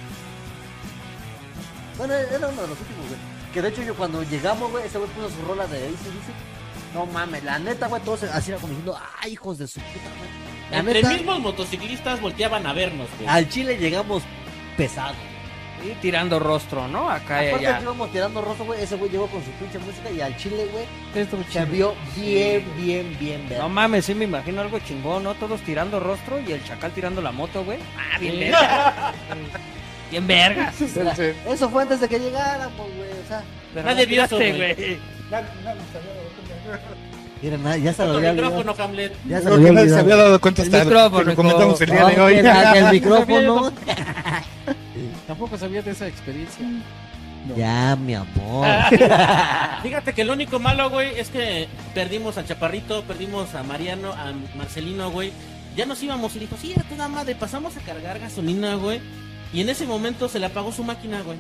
Bueno, era uno de los últimos, güey. Que de hecho yo cuando llegamos, güey, ese güey puso su rola de ACDC. No mames, la neta, güey, todos así era como diciendo, ay, hijos de su puta madre. La Entre neta, mismos motociclistas volteaban a vernos, güey. al Chile llegamos pesado. Y tirando rostro, ¿no? Acá y allá. íbamos tirando rostro, güey, ese güey llegó con su pinche música y al Chile, güey, se vio bien, bien, bien, bien. No mames, sí me imagino algo chingón, ¿no? Todos tirando rostro y el chacal tirando la moto, güey. Ah, bien verga. bien. Sí, sí. Eso fue antes de que llegáramos, güey. O sea, Pero no tiraste, güey. Na- ya se lo había micrófono. Hamlet. Ya se lo que había nadie se había dado cuenta El hasta micrófono, comentamos el día de hoy. el micrófono. Tampoco sabía de esa experiencia. Ya, mi amor. Fíjate que lo único malo, güey, es que perdimos al Chaparrito, perdimos a Mariano, a Marcelino, güey. Ya nos íbamos y dijo, sí, a toda madre, pasamos a cargar gasolina, güey. Y en ese momento se le apagó su máquina, güey.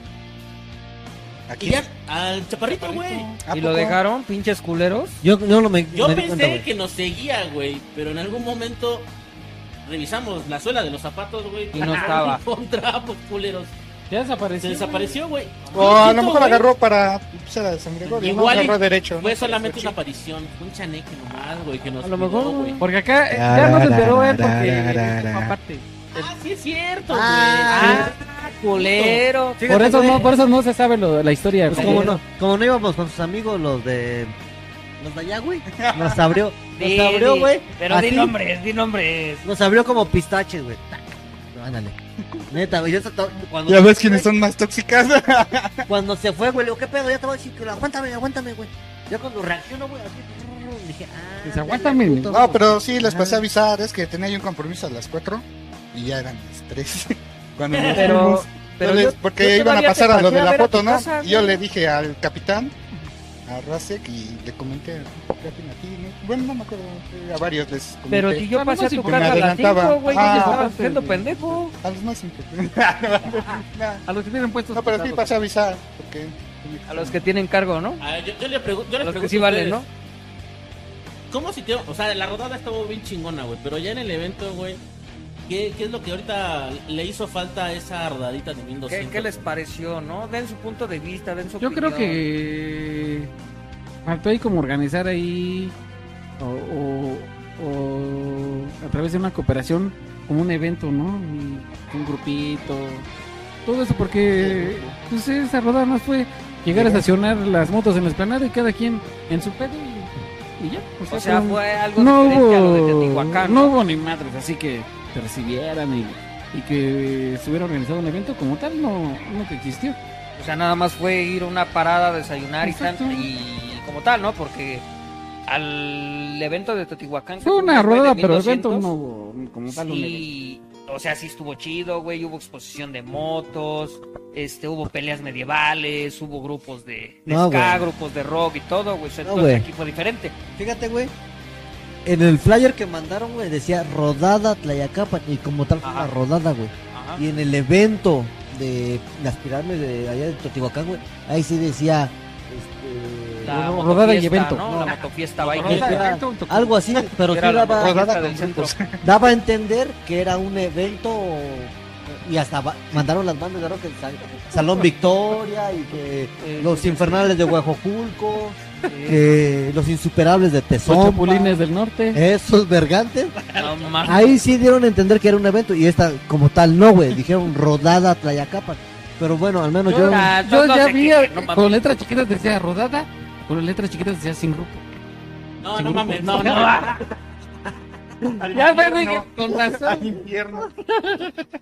Aquí. Y ya, al Chaparrito, güey. ¿A ¿Y lo dejaron, pinches culeros? Yo, yo no me, Yo me cuenta, pensé güey. que nos seguía, güey, pero en algún momento revisamos la suela de los zapatos, güey. Y no estaba. Encontramos, culeros. Ya Se desapareció. desapareció, güey. O a lo mejor güey, agarró para. Era de San Gregorio. ¿no? Igual y agarró derecho. Fue ¿no? solamente una aparición, fue un chaneque nomás, güey, que nos A lo mejor, güey. Porque acá eh, ya no se enteró él porque fue aparte. Ah, sí es cierto, Ah, Ah, culero. Por eso no, por eso no se sabe lo, la historia. Pues como no, como no íbamos con sus amigos los de los de allá, güey. Nos abrió, nos abrió, güey. Pero di nombres, di nombres. Nos abrió como pistaches, güey. No, Ándale. Neta, güey, yo cuando Ya ves quiénes son más tóxicas. Cuando se fue, güey, le digo, ¿qué pedo? Ya te voy a decir que aguántame, aguántame, güey. Ya cuando reaccionó, güey, así, dije, ah. Dice, "Aguántame". puto, No, güey. pero sí les pasé a Ah. avisar. Es que tenía yo un compromiso a las 4 y ya eran las 3. Cuando nos Pero, fuimos. pero Entonces, yo- porque yo iban a pasar a lo de la a foto, ¿no? casa, y yo le dije al capitán, a Rasek, y le comenté ¿qué hacen aquí? ¿no? Bueno, no me acuerdo, a varios les comenté. Pero si yo pasé a sí, tu casa a las adelantaba. 5, güey, Ah. estabas haciendo pendejo. A los más importantes. No, A los que tienen puestos. no, pero sí pasé a avisar. Porque... A los que tienen cargo, ¿no? Ah, yo, yo le pregunto, yo A les los que pregunto sí a valen, ¿no? ¿Cómo si te, o sea, la rodada estuvo bien chingona, güey, pero ya en el evento, güey, ¿qué, ¿qué es lo que ahorita le hizo falta a esa rodadita de 1200? ¿Qué, qué les pareció, no? Den su punto de vista, den su Yo creo que faltó ahí como organizar ahí o, o- o a través de una cooperación como un evento, ¿no? Un, grupito, todo eso porque pues esa rodada más fue llegar a estacionar las motos en la esplanada y cada quien en su pedo y, y ya. O sea, fue- fue algo no diferente a lo de hubo, Teotihuacán. no hubo ni madres, así que te recibieran y, y que estuviera organizado un evento como tal, no, no que existió. O sea, nada más fue ir a una parada, desayunar y, tan- y como tal, ¿no? Porque al evento de Teotihuacán... Fue una de pero 1200, evento no hubo como tal un. Sí, o sea, sí estuvo chido, güey. Hubo exposición de motos, este, hubo peleas medievales, hubo grupos de, de No, ska, güey. grupos de rock y todo, güey. No, Entonces aquí fue diferente. Fíjate, güey. En el flyer que mandaron, güey, decía rodada Tlayacapan. Y como tal fue Ajá. una rodada, güey. Ajá. Y en el evento de las pirámides de allá de Teotihuacán, güey, ahí sí decía. Este, La no, rodada y evento. ¿no? La motofiesta evento, tocó. algo así, pero sí daba, Rodada del centro. daba a entender que era un evento Y hasta va- mandaron las bandas de rock el Sal- Salón Victoria y que los Infernales de Huejojulco, que los Insuperables de Los Tezón. chapulines del norte. Esos vergantes. No. Ahí sí dieron a entender que era un evento y esta como tal no, güey. Dijeron rodada Tlayacapan. Pero bueno, al menos yo... Yo no ya vi, con letras chiquitas decía rodada, con letras chiquitas decía sin grupo. No, Sin no grupo. mames, no, no. Ya ves, güey, con razón. infierno.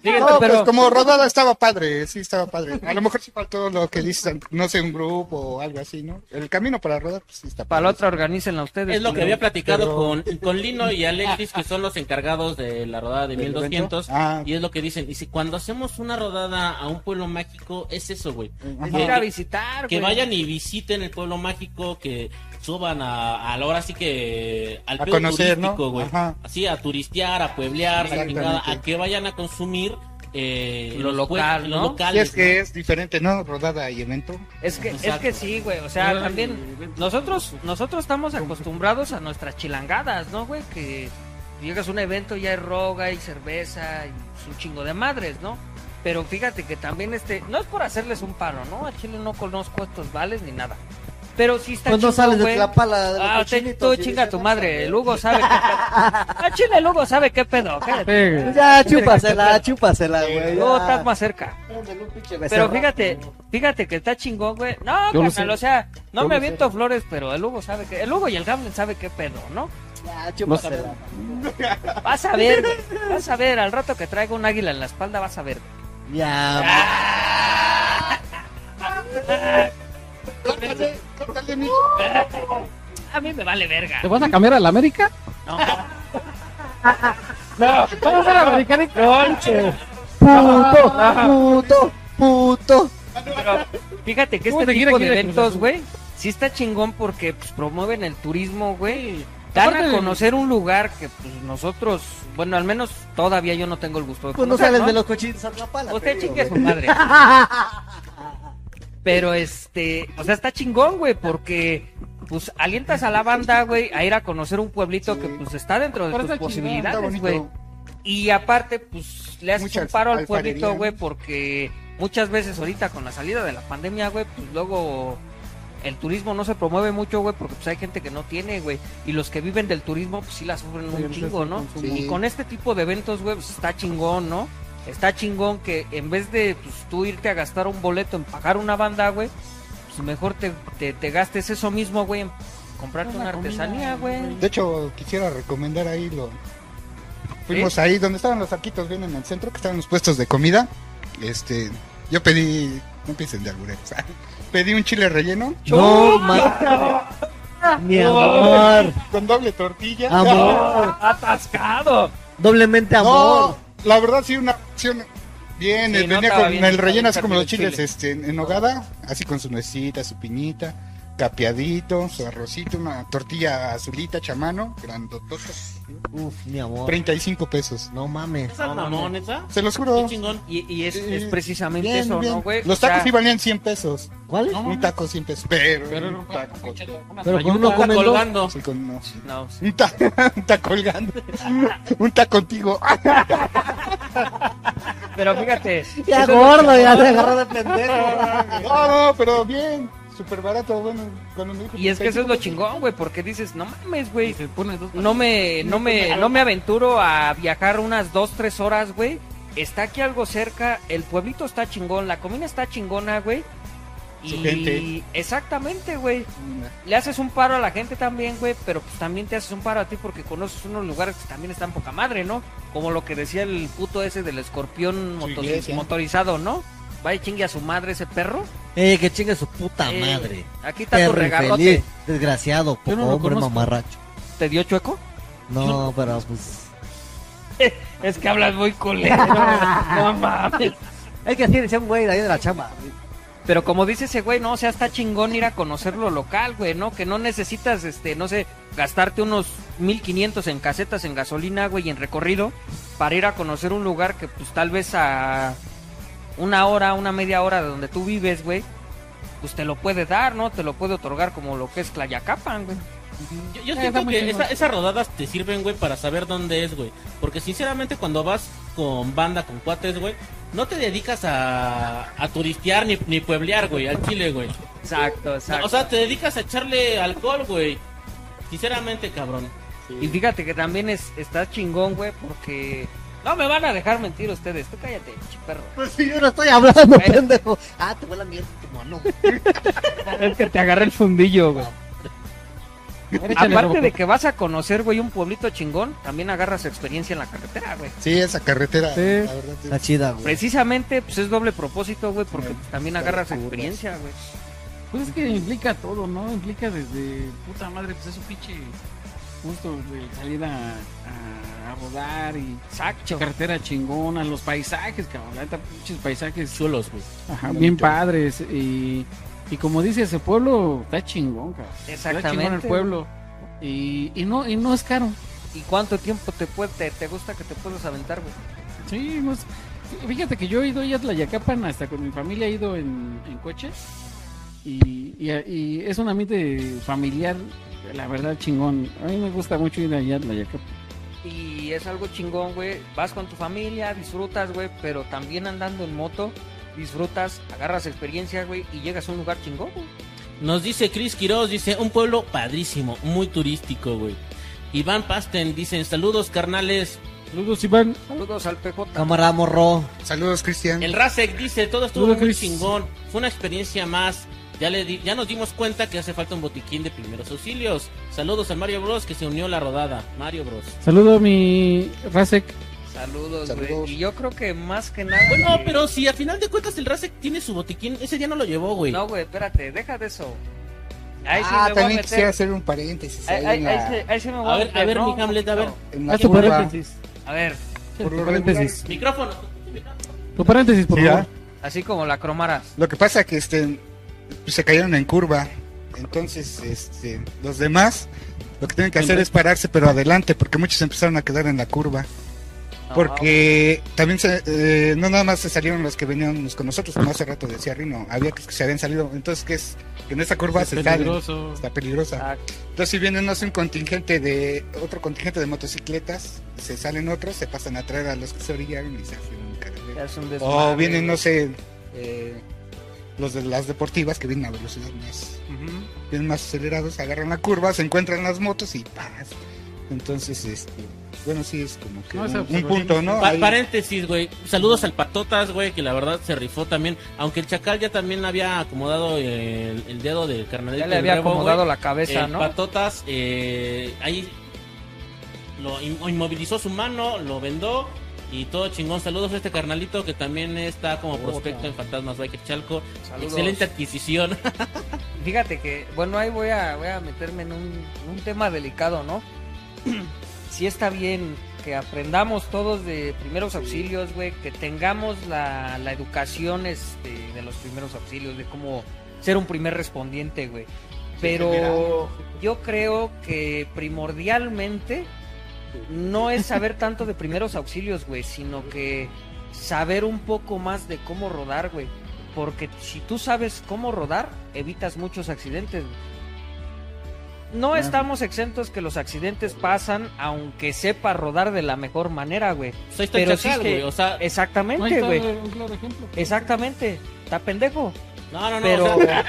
Fíjate, No, pero pues como rodada estaba padre, sí estaba padre. A lo mejor sí faltó lo que dices, no sé, un grupo o algo así, ¿no? El camino para rodar, pues sí está para la padre. otra organícenla ustedes. Es lo que había platicado pero- con, con Lino y Alexis, que son los encargados de la rodada de ¿Del 1200. evento? Ah. Y es lo que dicen. Dice, cuando hacemos una rodada a un pueblo mágico, es eso, güey. Es Que- ir a visitar, Que vayan y visiten el pueblo mágico, que suban a, a la hora así que al A pedo conocer, ¿no? turístico, güey. Ajá. Así a turistear, a pueblear, a que vayan a consumir eh, Lo local, ¿no? Sí, es que es diferente, ¿no? Rodada y evento. Es que, es que sí, güey. O sea, también nosotros, nosotros estamos acostumbrados a nuestras chilangadas, ¿no, güey? Que llegas a un evento y hay roga y cerveza y pues, un chingo de madres, ¿no? Pero fíjate que también este, no es por hacerles un paro, ¿no? A Chile no conozco estos vales ni nada. Pero sí está Pues no chingón, sales de. Tlapala de Ah, te- tú y chinga tu "No, madre, güey". el Hugo sabe qué pedo. A Chile el Hugo sabe qué pedo. cállate. Pues Ya, chúpasela, chúpasela, güey. Ya. estás más cerca. Pero fíjate, fíjate que está chingón, güey. No, carnal, o sea, no Yo me aviento flores, pero el Hugo sabe que. El Hugo y el Gamlen sabe qué pedo, ¿no? Ya, chúpasela. Vas a ver, güey. Vas a ver, al rato que traiga un águila en la espalda, vas a ver. Ya, A mí me vale verga. ¿Te vas a cambiar a la América? No, No, vamos a la americana. puto, puto, puto. pero fíjate que ¿Cómo este tipo de eventos, güey, sí está chingón porque pues, promueven el turismo, güey. Dan a conocer un lugar que pues nosotros, bueno, al menos todavía yo no tengo el gusto de Pues no conocer, sales ¿no? de los cochinitos a Tlapala. Usted te digo, chingue a su madre. Pero este, o sea, está chingón, güey, porque pues alientas a la banda, güey, a ir a conocer un pueblito que pues está dentro de Pero tus posibilidades, güey. Y aparte, pues le haces Mucha un paro al pueblito, güey, porque muchas veces ahorita con la salida de la pandemia, güey, pues luego el turismo no se promueve mucho, güey, porque pues hay gente que no tiene, güey, y los que viven del turismo, pues sí la sufren un chingo, ¿no? Y con este tipo de eventos, güey, pues está chingón, ¿no? Está chingón que en vez de pues, tú irte a gastar un boleto en pagar una banda, güey, pues mejor te, te, te gastes eso mismo, güey, en comprarte Una artesanía, güey. De hecho, quisiera recomendar ahí lo. Fuimos ahí donde estaban los arquitos, bien en el centro, que estaban los puestos de comida. Este, yo pedí, no piensen de albureros, pedí un chile relleno No, ma- Mi amor. con doble tortilla. Amor. ¡Atascado! Doblemente amor. No, la verdad sí una opción bien, Sí, eh, no venía con bien, el relleno así como los chiles este en, en nogada, así con su nuecita, su piñita, capeadito, su arrocito, una tortilla azulita chamano, grandotota, Uf, mi amor. 35 pesos. No mames. ¿Esa mamón, esa? Se los Qué juro. chingón. Y, y es, Sí. es precisamente Bien, eso, bien. ¿no, güey? Los O sea, tacos sí valían 100 pesos. ¿Cuál? Un taco 100 pesos, pero, Pero un no- taco. Pero con uno Está comen colgando. Sí, con- no. No, Un taco, un taco colgando. un taco contigo. pero fíjate. Ya gordo, ya se ¿no? agarró de pendejo. no, no, pero bien. Súper barato, bueno. Cuando me dijo Y es que eso es lo 35 chingón, güey, porque dices, no mames, güey. No me, no me, no me aventuro a viajar unas dos, tres horas, güey. Está aquí algo cerca, el pueblito está chingón, la comida está chingona, güey. Su Y gente. exactamente, güey. Le haces un paro a la gente también, güey, pero pues también te haces un paro a ti porque conoces unos lugares que también están poca madre, ¿no? Como lo que decía el puto ese del escorpión Su motor- iglesia. motorizado, ¿no? Vaya chingue a su madre ese perro. Eh, que chingue su puta Eh, madre. Aquí está tu regalote. desgraciado, no poco hombre conozco. mamarracho. ¿Te dio chueco? No, pero pues. Es que hablas muy culero. no mames. Hay que así decía un güey de ahí de la chamba. Pero como dice ese güey, no, o sea, está chingón ir a conocer lo local, güey, ¿no? Que no necesitas, este, no sé, gastarte unos 1500 en casetas, en gasolina, güey, y en recorrido, para ir a conocer un lugar que, pues, tal vez a una hora, una media hora de donde tú vives, güey, pues te lo puede dar, ¿no? Te lo puede otorgar como lo que es Tlayacapan, güey. Yo, yo Eh, siento que esa- esas rodadas te sirven, güey, para saber dónde es, güey. Porque sinceramente cuando vas con banda, con cuates, güey, no te dedicas a, a turistear ni, ni pueblear, güey, al chile, güey. Exacto, No, exacto. o sea, te dedicas a echarle alcohol, güey. Sinceramente, cabrón. Y fíjate que también es, está chingón, güey, porque... No me van a dejar mentir ustedes. Tú cállate, perro. Pues sí, yo no estoy hablando, pendejo. Ah, te huele a mierda tu mano. Es que te agarré el fundillo, güey. Aparte de que vas a conocer, güey, un pueblito chingón, también agarras experiencia en la carretera, güey. Sí, esa carretera, Sí. la verdad. sí. Está chida, güey. Precisamente, pues es doble propósito, güey, porque Sí. también agarras experiencia, güey. Pues es que implica todo, ¿no? Implica desde puta madre, pues es un pinche gusto de salir a, a, a rodar y Exacto. carretera chingona, los paisajes, cabrón, pinches paisajes Chulos, güey. ajá, bien padres y, y como dice ese pueblo, está chingón, cabrón. Está chingón el Exactamente. pueblo y, y no y no es caro. ¿Y cuánto tiempo te, puede, te, te gusta que te puedas aventar, güey? Sí, no es- fíjate que yo he ido ya a Tlayacapan, hasta con mi familia he ido en, en coche y, y, y es un ambiente familiar, la verdad chingón. A mí me gusta mucho ir allá a Tlayacapan. Y es algo chingón, güey. Vas con tu familia, disfrutas, güey, pero también andando en moto, disfrutas, agarras experiencia, güey, y llegas a un lugar chingón, güey. Nos dice Chris Quiroz, dice, un pueblo padrísimo, muy turístico, güey. Iván Pasten, dicen, saludos carnales. Saludos, Iván. Saludos al PJ. Cámara, morro. Saludos, Cristian. El Rasek dice, todo estuvo Saludos, muy Chris. chingón, fue una experiencia más. Ya, le di- ya nos dimos cuenta que hace falta un botiquín de primeros auxilios. Saludos a Mario Bros que se unió a la rodada. Mario Bros. Saludo mi Rasek. Saludos, güey. Y yo creo que más que nada. Bueno, que- pero si al final de cuentas el Rasek tiene su botiquín, ese día no lo llevó, güey. No, güey, espérate, deja de eso. Ahí sí ah, me voy a también meter. quisiera hacer un paréntesis. Ahí, ahí ahí, ahí sí me voy A a ver, meter, a ver, ¿no? mi Hamlet, a ver. Haz tu paréntesis. A ver, Por Tu lo paréntesis. Micrófono. Tu paréntesis, por Sí, favor. así como la cromaras. Lo que pasa que este se cayeron en curva. Entonces, este, los demás lo que tienen que hacer es pararse pero adelante porque muchos empezaron a quedar en la curva. Porque también se, eh, no nada más se salieron los que veníamos con nosotros, como hace rato decía Rino, había que se habían salido. Entonces, que es? Que en esta curva Es se salen. peligroso. Está peligrosa. Ah, Entonces, si vienen no sé, un contingente de otro contingente de motocicletas, se salen otros, se pasan a traer a los que se orillaron y se hacen un un O vienen, no sé, eh, los de las deportivas que vienen a velocidad más, vienen más acelerados, agarran la curva, se encuentran las motos y ¡paz! Entonces, este, bueno, sí es como que No, un, punto, ¿no? Pa- paréntesis, güey. Saludos al Patotas, güey, que la verdad se rifó también. Aunque el Chacal ya también había acomodado el, el dedo del carnalito. Ya le había rebo, acomodado la cabeza, El ¿no? Patotas, eh, ahí lo in- inmovilizó su mano, lo vendó y todo chingón. Saludos a este carnalito que también está como prospecto en Fantasmas Biker Chalco. Saludos. Excelente adquisición. Fíjate que, bueno, ahí voy a, voy a meterme en un, un tema delicado, ¿no? sí está bien que aprendamos todos de primeros auxilios, güey, que tengamos la, la educación este, de los primeros auxilios, de cómo ser un primer respondiente, güey. Pero yo creo que primordialmente no es saber tanto de primeros auxilios, güey, sino que saber un poco más de cómo rodar, güey. Porque si tú sabes cómo rodar, evitas muchos accidentes. güey. No estamos exentos que los accidentes pasan, aunque sepa rodar de la mejor manera, güey. El Pero sí Chacal, que- güey. O sea, Exactamente, güey. un claro ejemplo. Exactamente. Está pendejo. no, no, no. Pero o sea,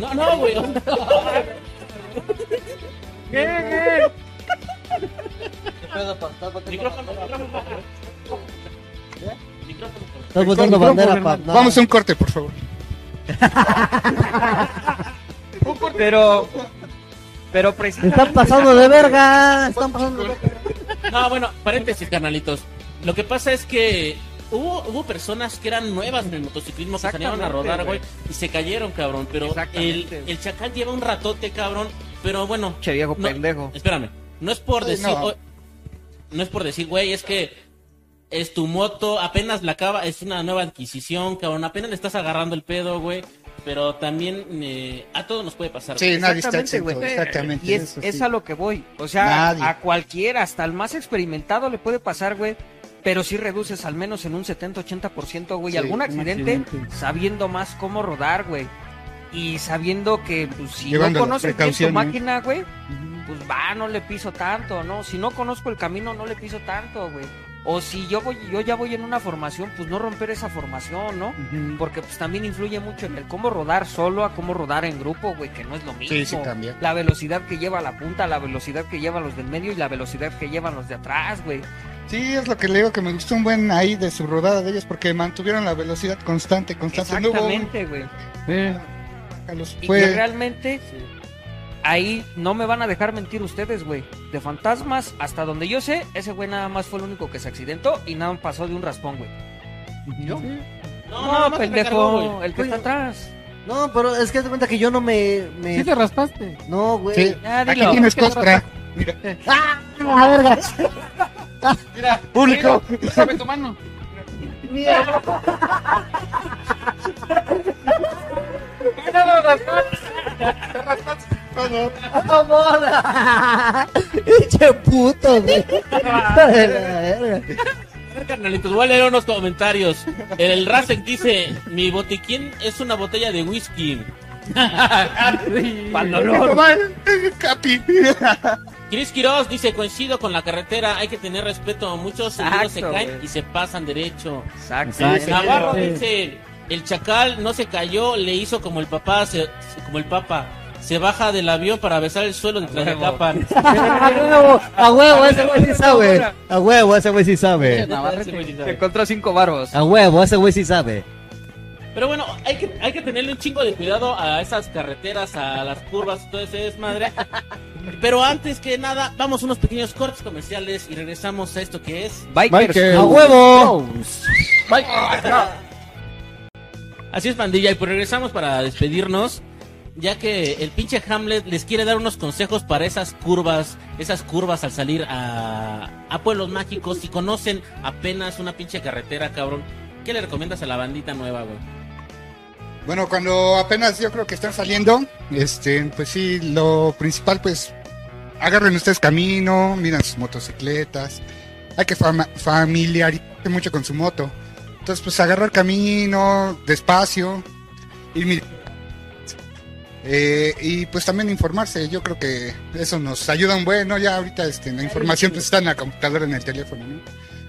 no, no, güey. sea, ¿Qué Micrófono, micrófono. Micrófono. Estás botando bandera, pa. No. Vamos a un corte, por favor. Pero. Pero Se precisamente. Están pasando de verga. Están pasando de verga. No, bueno, paréntesis, carnalitos. Lo que pasa es que hubo, hubo personas que eran nuevas en el motociclismo que salieron a rodar, güey, y se cayeron, cabrón. Pero el, el chacal lleva un ratote, cabrón. Pero bueno, Che viejo No. pendejo. espérame. No es por decir, no. o- no es por decir, güey, es que es tu moto, apenas la acaba, es una nueva adquisición, cabrón. Apenas le estás agarrando el pedo, güey. Pero también eh, a todos nos puede pasar. Sí, nadie está güey. exactamente. Y es, eso es sí. a lo que voy. O sea, Nadie. a cualquiera, hasta el más experimentado le puede pasar, güey. Pero si reduces al menos en un 70-80%, güey, Sí, algún accidente, accidente. sabiendo más cómo rodar, güey. Y sabiendo que, pues, si Llevando no conoces bien tu máquina, güey, pues va, no le piso tanto, ¿no? Si no conozco el camino, no le piso tanto, güey. O si yo voy, yo ya voy en una formación, pues no romper esa formación, ¿no? Porque pues también influye mucho en el cómo rodar solo a cómo rodar en grupo, güey, que no es lo mismo. Sí, sí, cambia. La velocidad que lleva la punta, la velocidad que llevan los del medio y la velocidad que llevan los de atrás, güey. Sí, es lo que le digo que me gustó un buen ahí de su rodada de ellos porque mantuvieron la velocidad constante, constante. No Exactamente, güey. Sí. a los- Y fue- que realmente ahí no me van a dejar mentir ustedes, güey. De fantasmas, hasta donde yo sé, ese güey nada más fue el único que se accidentó y nada más pasó de un raspón, güey. No, No, me pendejo, cargó, el que está atrás. No, pero es que te cuenta que yo no me. me... Sí te raspaste. No, güey. Sí, Ya, aquí tienes ¿Qué te costra. Mira, ¡Ah! ¡La verga! Mira, público. Sabe tu mano. ¡Amor! ¡Eche puto, güey! De la verga. A ver, carnalitos, voy a leer unos comentarios. El Rasek dice, mi botiquín es una botella de whisky. Pa'l dolor. Capi. Chris Quiroz dice, coincido con la carretera, hay que tener respeto, muchos seguidos se Exacto, caen güey. y se pasan derecho. Exacto. Sí. Navarro dice, el chacal no se cayó, le hizo como el papá, se- como el papa. Se baja del avión para besar el suelo de Tlayacapan. A huevo, a huevo, ese güey sí sabe. A huevo, ese güey sí sabe. Se encontró cinco varos. A huevo, ese güey sí sabe. Pero bueno, hay que, hay que tenerle un chingo de cuidado a esas carreteras, a las curvas, todo ese desmadre. Pero antes que nada, vamos a unos pequeños cortes comerciales y regresamos a esto que es. Bikers. Michael. A huevo. Así es, pandilla, y pues regresamos para despedirnos. Ya que el pinche Hamlet les quiere dar unos consejos para esas curvas, esas curvas al salir a, a pueblos mágicos. Si conocen apenas una pinche carretera, cabrón, ¿qué le recomiendas a la bandita nueva, güey? Bueno, cuando apenas yo creo que están saliendo, este, pues sí, lo principal, pues, agarren ustedes camino, miran sus motocicletas, hay que fama- familiarizarse mucho con su moto. Entonces, pues, agarrar camino, despacio, ir mi- Eh, y pues también informarse, yo creo que eso nos ayuda un buen, ¿no? Ya ahorita este, la información pues está en la computadora, en el teléfono, ¿no?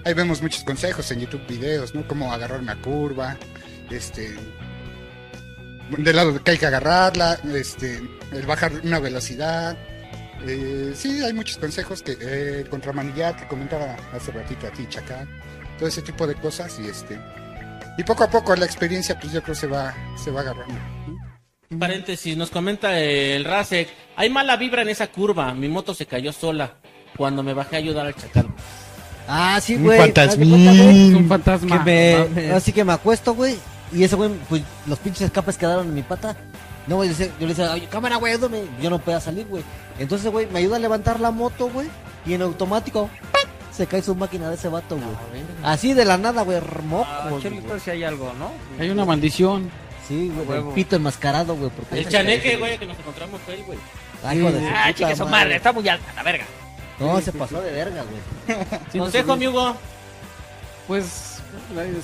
Ahí vemos muchos consejos en YouTube, videos, ¿no? Cómo agarrar una curva, este, del lado que hay que agarrarla, este, el bajar una velocidad. Eh, sí, hay muchos consejos que eh, contramanillar que comentaba hace ratito a ti, Chacal, todo ese tipo de cosas y este y poco a poco la experiencia pues yo creo se va se va agarrando. Paréntesis, nos comenta el Rasek. Hay mala vibra en esa curva. Mi moto se cayó sola cuando me bajé a ayudar al chacal. Ah, sí, Un güey. fantasmín. Güey, Es un fantasma. Que me, mames. así que me acuesto, güey. Y ese güey, pues los pinches escapes quedaron en mi pata. No, güey, yo le decía- yo le decía, oye, cámara, güey, ayúdame. Yo no podía salir, güey. Entonces, güey, me ayuda a levantar la moto, güey. Y en automático, ¡pac! se cae su máquina de ese vato, güey. Así de la nada, güey, moco, Ah, si hay algo, ¿no? Hay una maldición. Sí, güey, el pito enmascarado, güey. Porque El chaneque, güey, que nos encontramos fue él, güey. Ay, hijo de su Ah, puta chique su madre, está muy alta, la verga. No, se pasó de verga, güey. Sí, no Consejo, subí. mi Hugo. Pues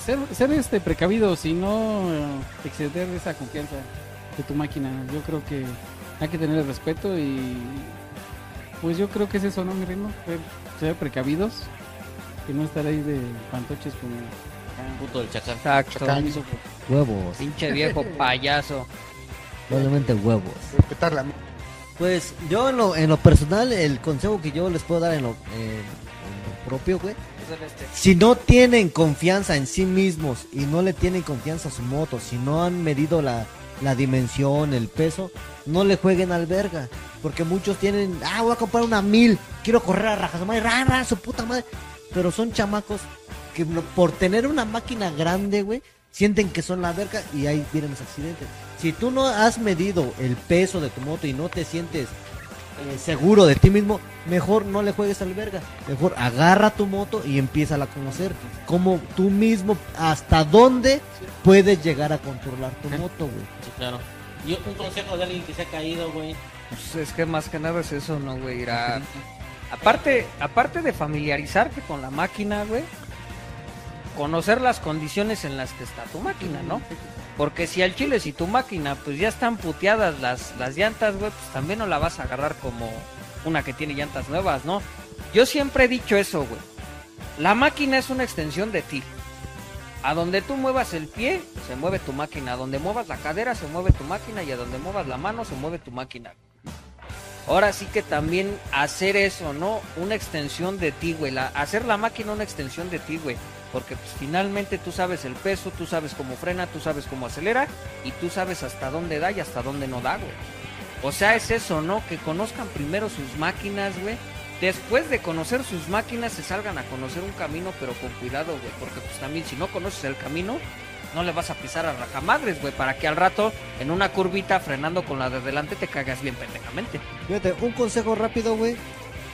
ser, ser este precavido y no eh, exceder esa confianza de tu máquina. Yo creo que hay que tener el respeto y pues yo creo que es eso, ¿no, mi reino? Ser, ser precavidos y no estar ahí de pantoches como Puto del chacal. Exacto. Chacal. Huevos. Pinche viejo payaso. Probablemente huevos. Pues yo en lo, en lo personal, el consejo que yo les puedo dar en lo, en- en lo propio, güey. Si no tienen confianza en sí mismos y no le tienen confianza a su moto, si no han medido la, la dimensión, el peso, no le jueguen al verga. Porque muchos tienen, ah, voy a comprar una mil, quiero correr a rajas, madre, ra, ra, su puta madre. Pero son chamacos que por tener una máquina grande, güey, sienten que son la verga y ahí vienen los accidentes. Si tú no has medido el peso de tu moto y no te sientes eh, seguro de ti mismo, mejor no le juegues al verga. Mejor agarra tu moto y empieza a conocer. Como tú mismo, hasta dónde puedes llegar a controlar tu moto, güey. Sí, claro. Y un consejo de alguien que se ha caído, güey. Pues es que más que nada es eso, ¿no, güey? Ir a- Aparte, aparte de familiarizarte con la máquina, güey, conocer las condiciones en las que está tu máquina, ¿no? Porque si al chile, si tu máquina, pues ya están puteadas las, las llantas, güey, pues también no la vas a agarrar como una que tiene llantas nuevas, ¿no? Yo siempre he dicho eso, güey. La máquina es una extensión de ti. A donde tú muevas el pie, se mueve tu máquina. A donde muevas la cadera, se mueve tu máquina. Y a donde muevas la mano, se mueve tu máquina. Ahora sí que también hacer eso, ¿no? Una extensión de ti, güey. Hacer la máquina una extensión de ti, güey. Porque pues, finalmente tú sabes el peso, tú sabes cómo frena, tú sabes cómo acelera y tú sabes hasta dónde da y hasta dónde no da, güey. O sea, es eso, ¿no? Que conozcan primero sus máquinas, güey. Después de conocer sus máquinas, se salgan a conocer un camino, pero con cuidado, güey. Porque pues también si no conoces el camino, no le vas a pisar a rajamadres, güey. Para que al rato, en una curvita, frenando con la de delante, te cagas bien pendejamente. Fíjate, un consejo rápido, güey,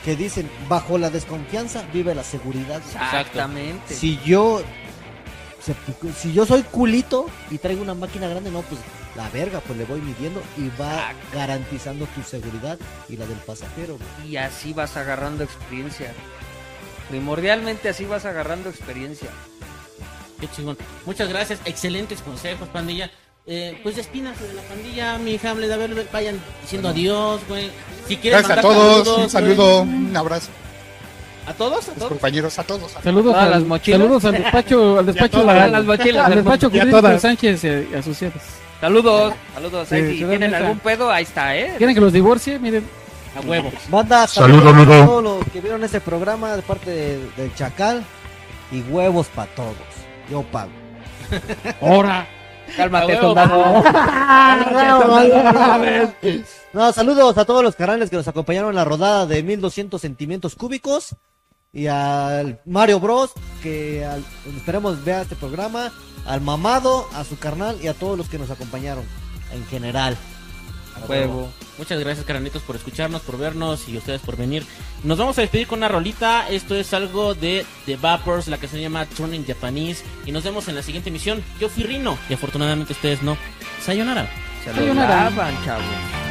que dicen, bajo la desconfianza vive la seguridad. Exactamente. Si yo si yo soy culito y traigo una máquina grande, no, pues la verga, pues le voy midiendo y va Exacto. garantizando tu seguridad y la del pasajero. güey. Y así vas agarrando experiencia. Primordialmente así vas agarrando experiencia. Qué chingón. Muchas gracias. Excelentes consejos, pandilla. Eh, pues despínase de la pandilla, mi Hamlet. A ver, vayan diciendo adiós, güey. Si quieres Gracias a todos, saludos, un saludo, un abrazo. güey. ¿A todos? ¿A Los todos? compañeros, a todos. a- Saludos, al, las mochilas. saludos al despacho, al despacho, todas la- las mochilas. al despacho a todas. Sánchez y asociados. Saludos, saludos. Sí, si tienen algún pedo, ahí está, ¿eh? ¿Quieren que los divorcie? Miren, A huevo. Banda, Saludo, saludos amigo. a todos los que vieron este programa de parte de- del Chacal y huevos para todos. Yo pago. ahora. Cálmate, soldado. No, saludos a todos los canales que nos acompañaron en la rodada de 1200 centímetros cúbicos y al Mario Bros que al- esperemos vea este programa, al mamado, a su carnal y a todos los que nos acompañaron en general. A huevo. Muchas gracias, caranitos, por escucharnos, por vernos y ustedes por venir. Nos vamos a despedir con una rolita. Esto es algo de The Vapors, la que se llama Turning Japanese. Y nos vemos en la siguiente emisión. Yo fui Rino y afortunadamente ustedes no. Sayonara. Se lo lavan, chavos.